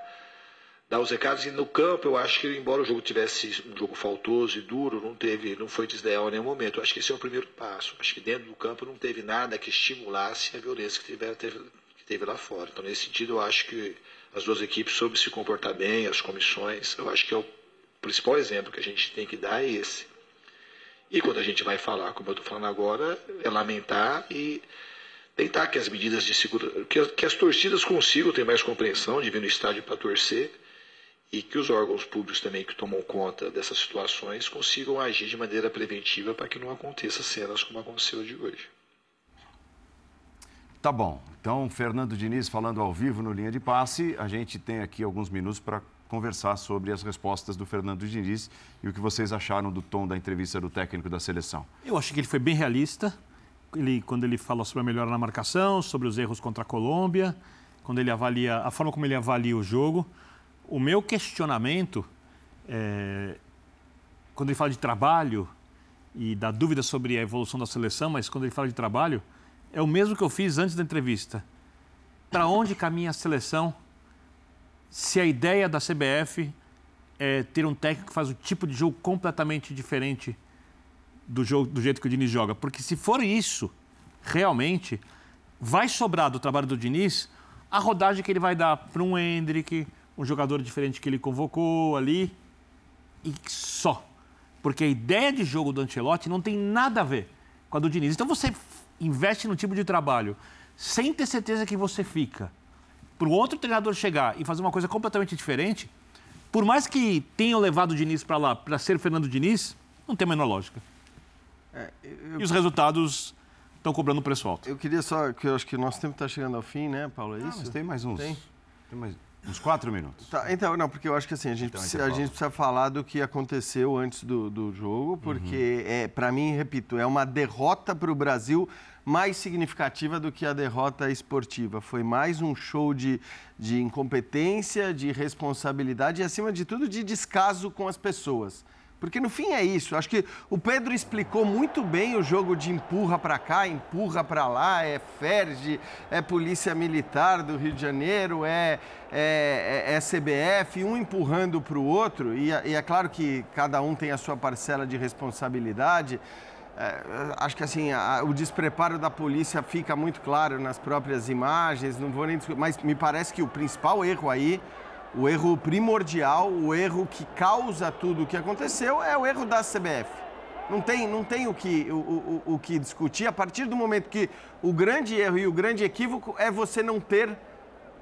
dar os recados. E no campo, eu acho que, embora o jogo tivesse um jogo faltoso e duro, não teve, não foi desleal em nenhum momento. Eu acho que esse é o primeiro passo. Acho que dentro do campo não teve nada que estimulasse a violência que teve, teve, que teve lá fora. Então, nesse sentido, eu acho que as duas equipes soube se comportar bem, as comissões. Eu acho que é o principal exemplo que a gente tem que dar é esse. E quando a gente vai falar, como eu estou falando agora, é lamentar e tentar que as medidas de segurança, que as torcidas consigam ter mais compreensão de vir no estádio para torcer e que os órgãos públicos também que tomam conta dessas situações consigam agir de maneira preventiva para que não aconteça cenas como aconteceu de hoje. Tá bom. Então, Fernando Diniz falando ao vivo no Linha de Passe, a gente tem aqui alguns minutos para conversar sobre as respostas do Fernando Diniz e o que vocês acharam do tom da entrevista do técnico da seleção. Eu acho que ele foi bem realista, ele, quando ele falou sobre a melhora na marcação, sobre os erros contra a Colômbia, quando ele avalia a forma como ele avalia o jogo. O meu questionamento, é, quando ele fala de trabalho e da dúvida sobre a evolução da seleção, mas quando ele fala de trabalho, é o mesmo que eu fiz antes da entrevista. Para onde caminha a seleção se a ideia da CBF é ter um técnico que faz um tipo de jogo completamente diferente do, jogo, do jeito que o Diniz joga. Porque se for isso, realmente, vai sobrar do trabalho do Diniz a rodagem que ele vai dar para um Hendrick, um jogador diferente que ele convocou ali, e só. Porque a ideia de jogo do Ancelotti não tem nada a ver com a do Diniz. Então você investe no tipo de trabalho sem ter certeza que você fica para o outro treinador chegar e fazer uma coisa completamente diferente, por mais que tenham levado o Diniz para lá para ser Fernando Diniz, não tem a menor lógica. É, eu... E os resultados estão cobrando um preço alto. Eu queria só, que eu acho que o nosso tempo está chegando ao fim, né, Paulo? É ah, isso? tem mais uns. Tem? tem mais... Uns quatro minutos. Tá, então, não, porque eu acho que assim, a gente, então, precisa, a gente precisa falar do que aconteceu antes do, do jogo, porque, uhum. é, para mim, repito, é uma derrota para o Brasil mais significativa do que a derrota esportiva. Foi mais um show de, de incompetência, de responsabilidade e, acima de tudo, de descaso com as pessoas. Porque no fim é isso. Acho que o Pedro explicou muito bem o jogo de empurra para cá, empurra para lá, é FERJ, é Polícia Militar do Rio de Janeiro, é, é, é, é CBF, um empurrando para o outro. E, e é claro que cada um tem a sua parcela de responsabilidade. É, acho que assim, a, o despreparo da polícia fica muito claro nas próprias imagens, não vou nem mas me parece que o principal erro aí, o erro primordial, o erro que causa tudo o que aconteceu é o erro da CBF. Não tem, não tem o, que, o, o, o que discutir a partir do momento que o grande erro e o grande equívoco é você não ter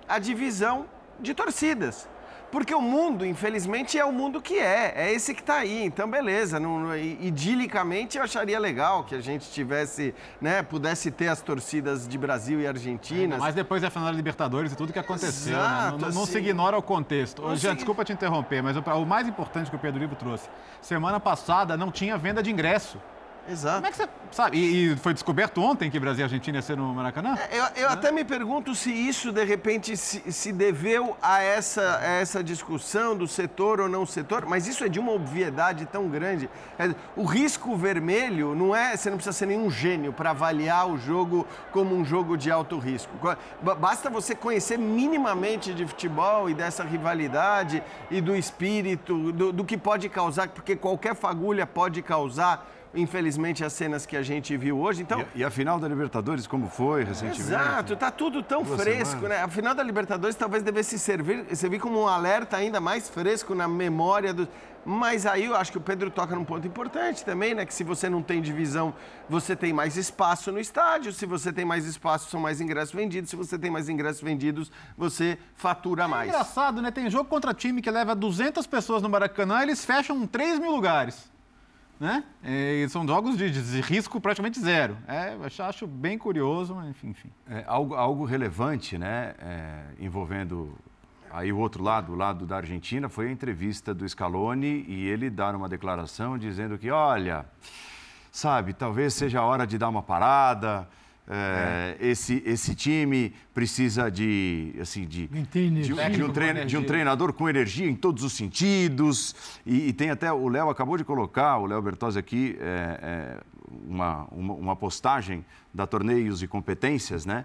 a divisão de torcidas. Porque o mundo, infelizmente, é o mundo que é. É esse que está aí. Então, beleza. Não, não, idilicamente, eu acharia legal que a gente tivesse, né, pudesse ter as torcidas de Brasil e Argentina. mas depois da final da Libertadores e tudo que aconteceu. Exato, né? não, não, assim, se ignora o contexto. Já, se... desculpa te interromper, mas o, o mais importante que o Pedro Ivo trouxe. Semana passada não tinha venda de ingresso. Exato. Como é que você sabe? E, e foi descoberto ontem que Brasil e Argentina ia ser no Maracanã? É, Eu, eu até me pergunto se isso, de repente, se, se deveu a essa, a essa discussão do setor ou não setor, mas isso é de uma obviedade tão grande. É, o risco vermelho não é. Você não precisa ser nenhum gênio para avaliar o jogo como um jogo de alto risco. Ba- Basta você conhecer minimamente de futebol e dessa rivalidade e do espírito, do, do que pode causar, porque qualquer fagulha pode causar. Infelizmente, as cenas que a gente viu hoje. Então, E, e a final da Libertadores, como foi recentemente? Exato, tá tudo tão Duas fresco, semanas. né? A final da Libertadores talvez devesse servir, servir como um alerta ainda mais fresco na memória do. Mas aí eu acho que o Pedro toca num ponto importante também, né? Que se você não tem divisão, você tem mais espaço no estádio. Se você tem mais espaço, são mais ingressos vendidos. Se você tem mais ingressos vendidos, você fatura É mais. engraçado, né? Tem jogo contra time que leva 200 pessoas no Maracanã, eles fecham 3 mil lugares. Né? E são jogos de, de risco praticamente zero. É, acho bem curioso, mas enfim. enfim. É, algo, algo relevante, né, é, envolvendo aí o outro lado, o lado da Argentina, foi a entrevista do Scaloni e ele dar uma declaração dizendo que, olha, sabe, talvez seja a hora de dar uma parada. É, Esse, esse time precisa de, assim, de, tem de, energia. de um de um treinador com energia em todos os sentidos. E, e tem até, o Léo acabou de colocar, o Léo Bertozzi aqui, é, é, uma, uma, uma postagem da Torneios e Competências, né?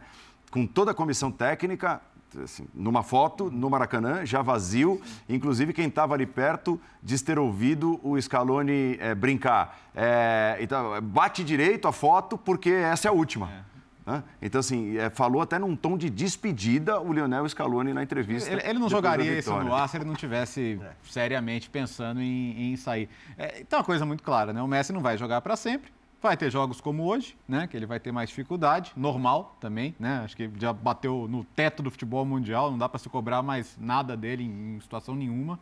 Com toda a comissão técnica, assim, numa foto, no Maracanã, já vazio. Inclusive, quem estava ali perto diz ter ouvido o Scaloni é, brincar. É, então, bate direito a foto, porque essa é a última. Né? Então, assim, é, falou até num tom de despedida o Lionel Scaloni na entrevista. Ele, ele não jogaria isso no ar se ele não tivesse seriamente pensando em, em sair. É, então, uma coisa muito clara, né? O Messi não vai jogar para sempre. Vai ter jogos como hoje, né? Que ele vai ter mais dificuldade, normal também, né? Acho que já bateu no teto do futebol mundial, não dá para se cobrar mais nada dele em, em situação nenhuma.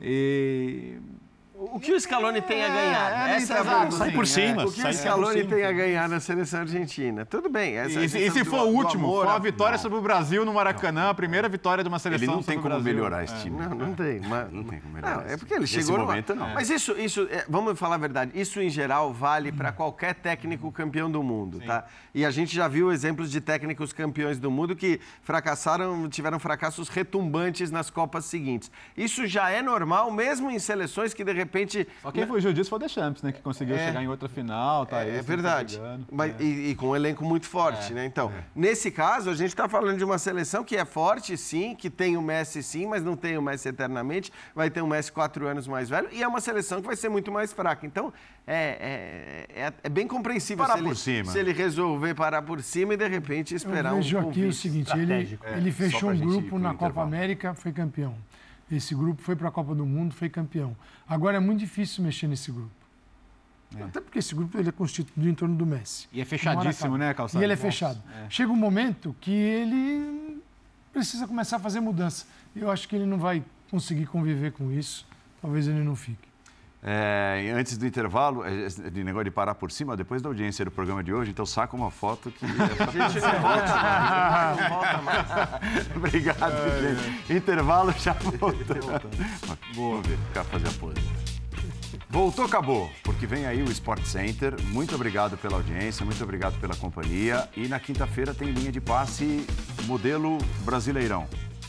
E O que o Scaloni tem a ganhar? É, é, Essa é a. Sai por cima. O que sai o Scaloni tem a ganhar na seleção argentina? Tudo bem. Essa, E, e se do- for o último, amor for a- uma vitória sobre o Brasil no Maracanã, a primeira vitória de uma seleção Ele não tem como melhorar esse É. time. Não, não tem. Mas, Não tem como melhorar Não, é porque ele chegou Nesse numa- momento, não. Mas isso, isso é, vamos falar a verdade, isso em geral vale para qualquer técnico campeão do mundo, tá? E a gente já viu exemplos de técnicos campeões do mundo que fracassaram, tiveram fracassos retumbantes nas Copas seguintes. Isso já é normal, mesmo em seleções que de repente Só quem fugiu disso foi o Deschamps, né? Que conseguiu É. chegar em outra final, tá aí. É sempre verdade. brigando. Mas- e, e com um elenco muito forte, né? Então, nesse caso, a gente está falando de uma seleção que é forte, sim, que tem o Messi, sim, mas não tem o Messi eternamente. Vai ter o Messi quatro anos mais velho. E é uma seleção que vai ser muito mais fraca. Então, é, é, é, é bem compreensível Parar se, ele, por cima. se ele resolver parar por cima e, de repente, esperar Eu um vejo aqui o seguinte, ele, ele É, fechou um grupo na Copa. América, foi campeão. Esse grupo foi para a Copa do Mundo, foi campeão. Agora é muito difícil mexer nesse grupo. Até porque esse grupo ele é constituído em torno do Messi. E é fechadíssimo, né, Calçado? E ele é fechado. é. Chega um momento que ele precisa começar a fazer mudança. Eu acho que ele não vai conseguir conviver com isso. Talvez ele não fique. É, antes do intervalo, é, é, de negócio de parar por cima, depois da audiência do programa de hoje, então saca uma foto que. A gente não volta mais. Volta. Obrigado, gente. Intervalo, já voltamos. Vamos ver, ficar fazer a pose. Voltou, acabou, porque vem aí o Sport Center. Muito obrigado pela audiência, muito obrigado pela companhia. E na quinta-feira tem linha de passe modelo brasileirão,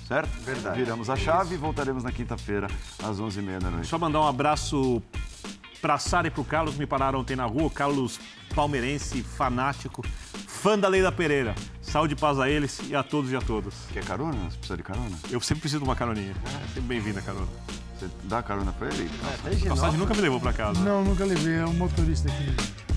certo? Verdade. Viramos a chave e voltaremos na quinta-feira às 11h30 da noite. Só mandar um abraço pra Sara e pro Carlos, me pararam ontem na rua. Carlos palmeirense, fanático, fã da Leila Pereira. Saúde e paz a eles e a todos e a todas. Quer carona? Você precisa de carona? Eu sempre preciso de uma caroninha. Sempre bem-vinda, carona. Você dá carona pra ele? O Calçade nunca me levou pra casa. Não, nunca levei. É um motorista aqui.